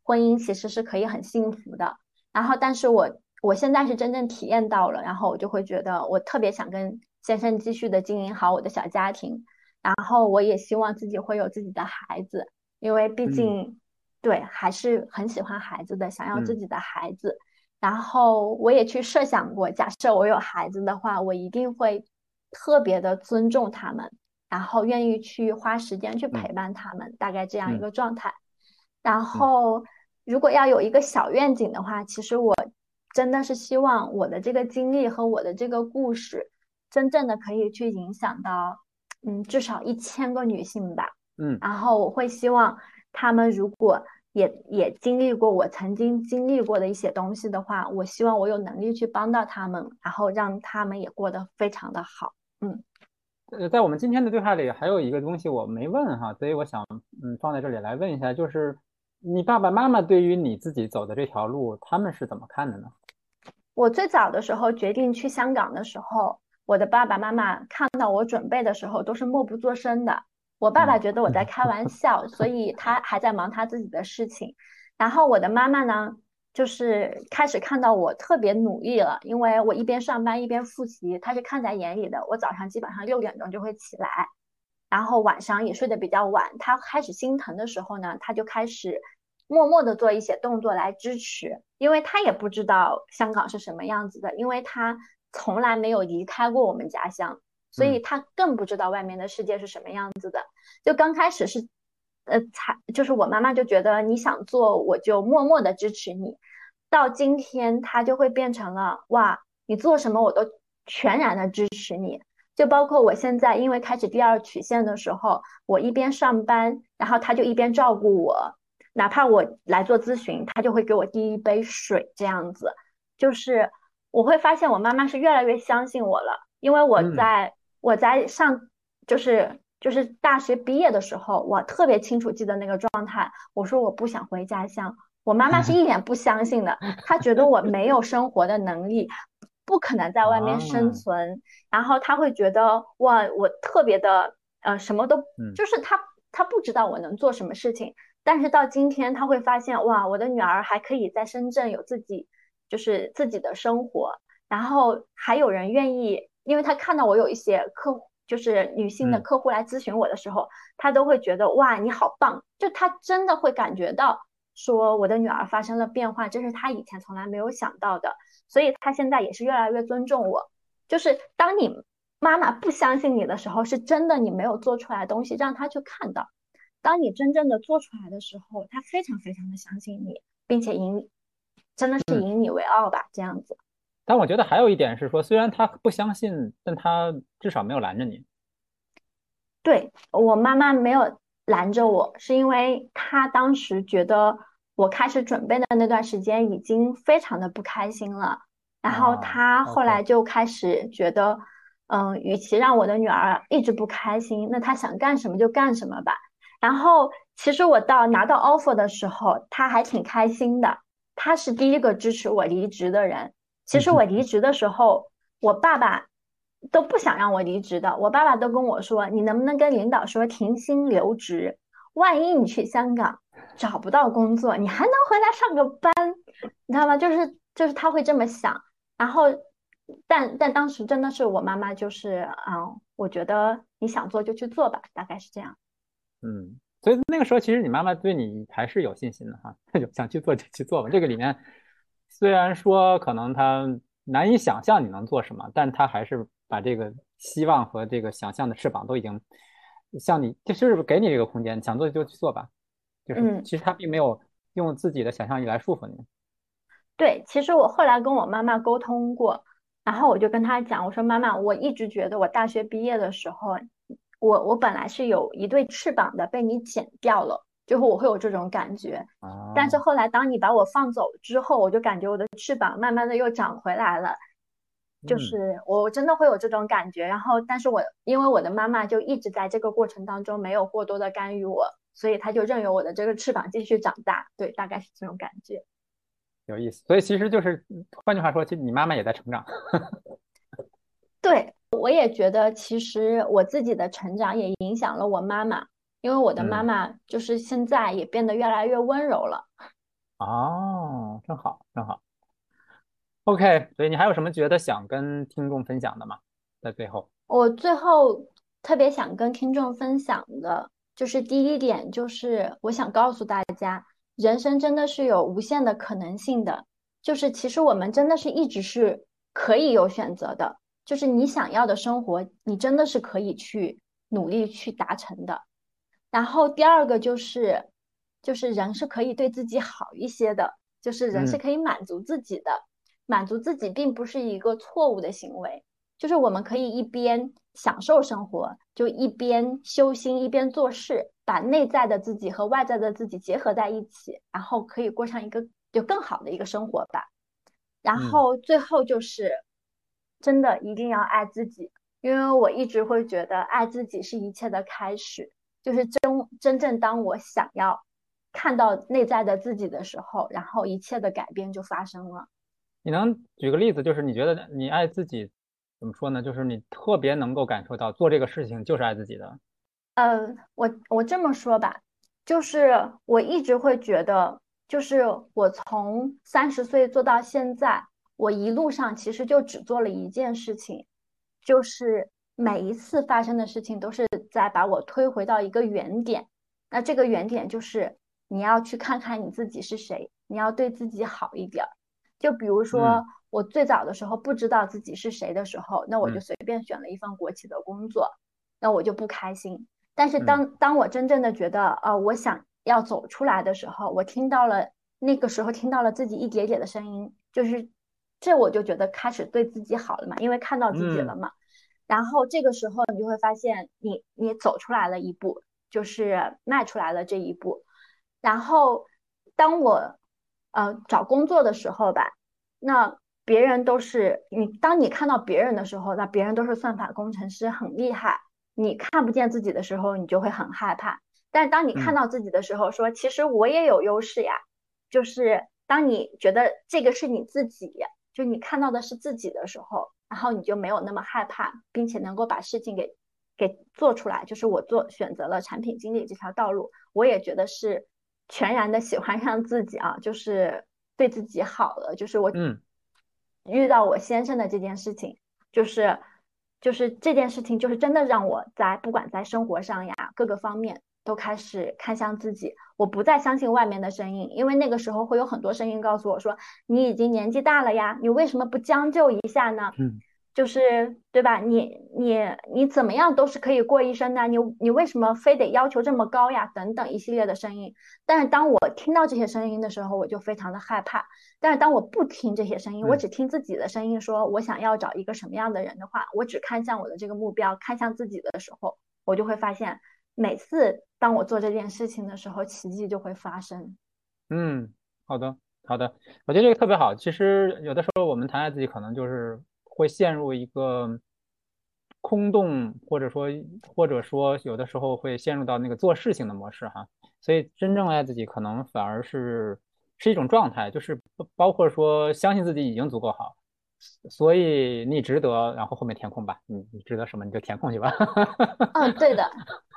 婚姻其实是可以很幸福的，然后，但是我我现在是真正体验到了，然后我就会觉得我特别想跟先生继续的经营好我的小家庭，然后我也希望自己会有自己的孩子，因为毕竟对还是很喜欢孩子的，想要自己的孩子，然后我也去设想过，假设我有孩子的话，我一定会特别的尊重他们，然后愿意去花时间去陪伴他们，大概这样一个状态，然后。如果要有一个小愿景的话，其实我真的是希望我的这个经历和我的这个故事，真正的可以去影响到，嗯，至少一千个女性吧。嗯，然后我会希望她们如果也也经历过我曾经经历过的一些东西的话，我希望我有能力去帮到他们，然后让他们也过得非常的好。嗯，呃，在我们今天的对话里还有一个东西我没问哈，所以我想嗯放在这里来问一下，就是。你爸爸妈妈对于你自己走的这条路，他们是怎么看的呢？我最早的时候决定去香港的时候，我的爸爸妈妈看到我准备的时候都是默不作声的。我爸爸觉得我在开玩笑，所以他还在忙他自己的事情。然后我的妈妈呢，就是开始看到我特别努力了，因为我一边上班一边复习，她是看在眼里的。我早上基本上六点钟就会起来，然后晚上也睡得比较晚。她开始心疼的时候呢，她就开始默默的做一些动作来支持，因为他也不知道香港是什么样子的，因为他从来没有离开过我们家乡，所以他更不知道外面的世界是什么样子的。就刚开始是。呃，才就是我妈妈就觉得你想做，我就默默的支持你。到今天，他就会变成了哇，你做什么我都全然的支持你。就包括我现在，因为开始第二曲线的时候，我一边上班，然后他就一边照顾我。哪怕我来做咨询，他就会给我递一杯水，这样子。就是我会发现我妈妈是越来越相信我了，因为我在我在上就是。就是大学毕业的时候，我特别清楚记得那个状态。我说我不想回家乡，我妈妈是一脸不相信的，她觉得我没有生活的能力，不可能在外面生存。然后她会觉得哇，我特别的呃，什么都就是她她不知道我能做什么事情。但是到今天，她会发现哇，我的女儿还可以在深圳有自己就是自己的生活，然后还有人愿意，因为他看到我有一些客户。就是女性的客户来咨询我的时候，他都会觉得哇，你好棒！就他真的会感觉到说我的女儿发生了变化，这是他以前从来没有想到的，所以他现在也是越来越尊重我。就是当你妈妈不相信你的时候，是真的你没有做出来东西让她去看到；当你真正的做出来的时候，他非常非常的相信你，并且引真的是引你为傲吧，这样子。但我觉得还有一点是说，虽然他不相信，但他至少没有拦着你。对我妈妈没有拦着我，是因为她当时觉得我开始准备的那段时间已经非常的不开心了，然后她后来就开始觉得，嗯，与其让我的女儿一直不开心，那她想干什么就干什么吧。然后其实我到拿到 offer 的时候，她还挺开心的，她是第一个支持我离职的人。其实我离职的时候，我爸爸都不想让我离职的。我爸爸都跟我说：“你能不能跟领导说停薪留职？万一你去香港找不到工作，你还能回来上个班，你知道吗？”就是就是他会这么想。然后，但但当时真的是我妈妈就是，嗯，我觉得你想做就去做吧，大概是这样。嗯，所以那个时候其实你妈妈对你还是有信心的哈，就想去做就去做吧。这个里面。虽然说可能他难以想象你能做什么，但他还是把这个希望和这个想象的翅膀都已经向你，就是给你这个空间，想做就去做吧。就是其实他并没有用自己的想象力来束缚你。对，其实我后来跟我妈妈沟通过，然后我就跟她讲，我说妈妈，我一直觉得我大学毕业的时候，我我本来是有一对翅膀的，被你剪掉了。就会我会有这种感觉，但是后来当你把我放走之后，我就感觉我的翅膀慢慢的又长回来了，就是我真的会有这种感觉。然后，但是我因为我的妈妈就一直在这个过程当中没有过多的干预我，所以她就任由我的这个翅膀继续长大。对，大概是这种感觉。有意思，所以其实就是换句话说，其实你妈妈也在成长。对，我也觉得其实我自己的成长也影响了我妈妈。因为我的妈妈就是现在也变得越来越温柔了。哦，正好正好。OK，所以你还有什么觉得想跟听众分享的吗？在最后，我最后特别想跟听众分享的就是第一点，就是我想告诉大家，人生真的是有无限的可能性的。就是其实我们真的是一直是可以有选择的，就是你想要的生活，你真的是可以去努力去达成的。然后第二个就是，就是人是可以对自己好一些的，就是人是可以满足自己的，满足自己并不是一个错误的行为，就是我们可以一边享受生活，就一边修心，一边做事，把内在的自己和外在的自己结合在一起，然后可以过上一个就更好的一个生活吧。然后最后就是，真的一定要爱自己，因为我一直会觉得爱自己是一切的开始。就是真真正当我想要看到内在的自己的时候，然后一切的改变就发生了。你能举个例子，就是你觉得你爱自己，怎么说呢？就是你特别能够感受到做这个事情就是爱自己的。呃，我我这么说吧，就是我一直会觉得就是我从三十岁做到现在，我一路上其实就只做了一件事情，就是每一次发生的事情都是在把我推回到一个原点。那这个原点就是你要去看看你自己是谁，你要对自己好一点。就比如说我最早的时候不知道自己是谁的时候，那我就随便选了一份国企的工作，那我就不开心。但是当当我真正的觉得，呃，我想要走出来的时候，我听到了那个时候听到了自己一点点的声音，就是这我就觉得开始对自己好了嘛，因为看到自己了嘛。然后这个时候你就会发现，你你走出来了一步，就是迈出来了这一步。然后当我呃找工作的时候吧，那别人都是你，当你看到别人的时候，那别人都是算法工程师，很厉害。你看不见自己的时候，你就会很害怕。但是当你看到自己的时候，说其实我也有优势呀。就是当你觉得这个是你自己，就你看到的是自己的时候，然后你就没有那么害怕，并且能够把事情给给做出来。就是我做选择了产品经理这条道路，我也觉得是全然的喜欢上自己啊，就是对自己好了。就是我嗯遇到我先生的这件事情，就是。就是这件事情，就是真的让我在不管在生活上呀，各个方面都开始看向自己。我不再相信外面的声音，因为那个时候会有很多声音告诉我说：“你已经年纪大了呀，你为什么不将就一下呢？”嗯。就是对吧？你你你怎么样都是可以过一生的，你你为什么非得要求这么高呀？等等一系列的声音。但是当我听到这些声音的时候，我就非常的害怕。但是当我不听这些声音，我只听自己的声音，说我想要找一个什么样的人的话，我只看向我的这个目标，看向自己的时候，我就会发现，每次当我做这件事情的时候，奇迹就会发生。嗯，好的好的，我觉得这个特别好。其实有的时候我们谈爱自己，可能就是。会陷入一个空洞，或者说，或者说，有的时候会陷入到那个做事情的模式哈。所以，真正爱自己，可能反而是是一种状态，就是包括说，相信自己已经足够好，所以你值得。然后后面填空吧，你你值得什么，你就填空去吧。嗯，对的，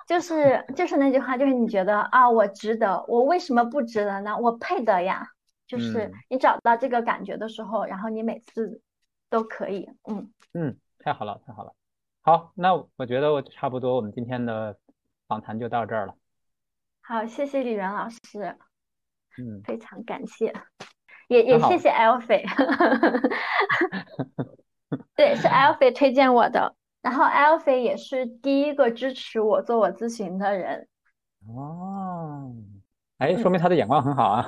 就是就是那句话，就是你觉得啊，我值得，我为什么不值得呢？我配得呀。就是你找到这个感觉的时候，然后你每次。都可以，嗯嗯，太好了，太好了，好，那我觉得我差不多，我们今天的访谈就到这儿了。好，谢谢李源老师，嗯，非常感谢，也也谢谢 Alfie，对，是 Alfie 推荐我的，然后 Alfie 也是第一个支持我做我咨询的人。哦，哎，说明他的眼光很好啊。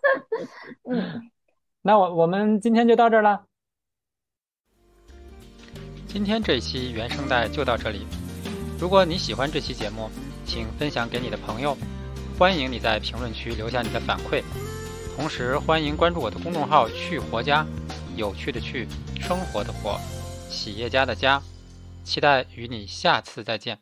嗯，那我我们今天就到这儿了。今天这一期原声带就到这里。如果你喜欢这期节目，请分享给你的朋友。欢迎你在评论区留下你的反馈，同时欢迎关注我的公众号“去活家”，有趣的去，生活的活，企业家的家。期待与你下次再见。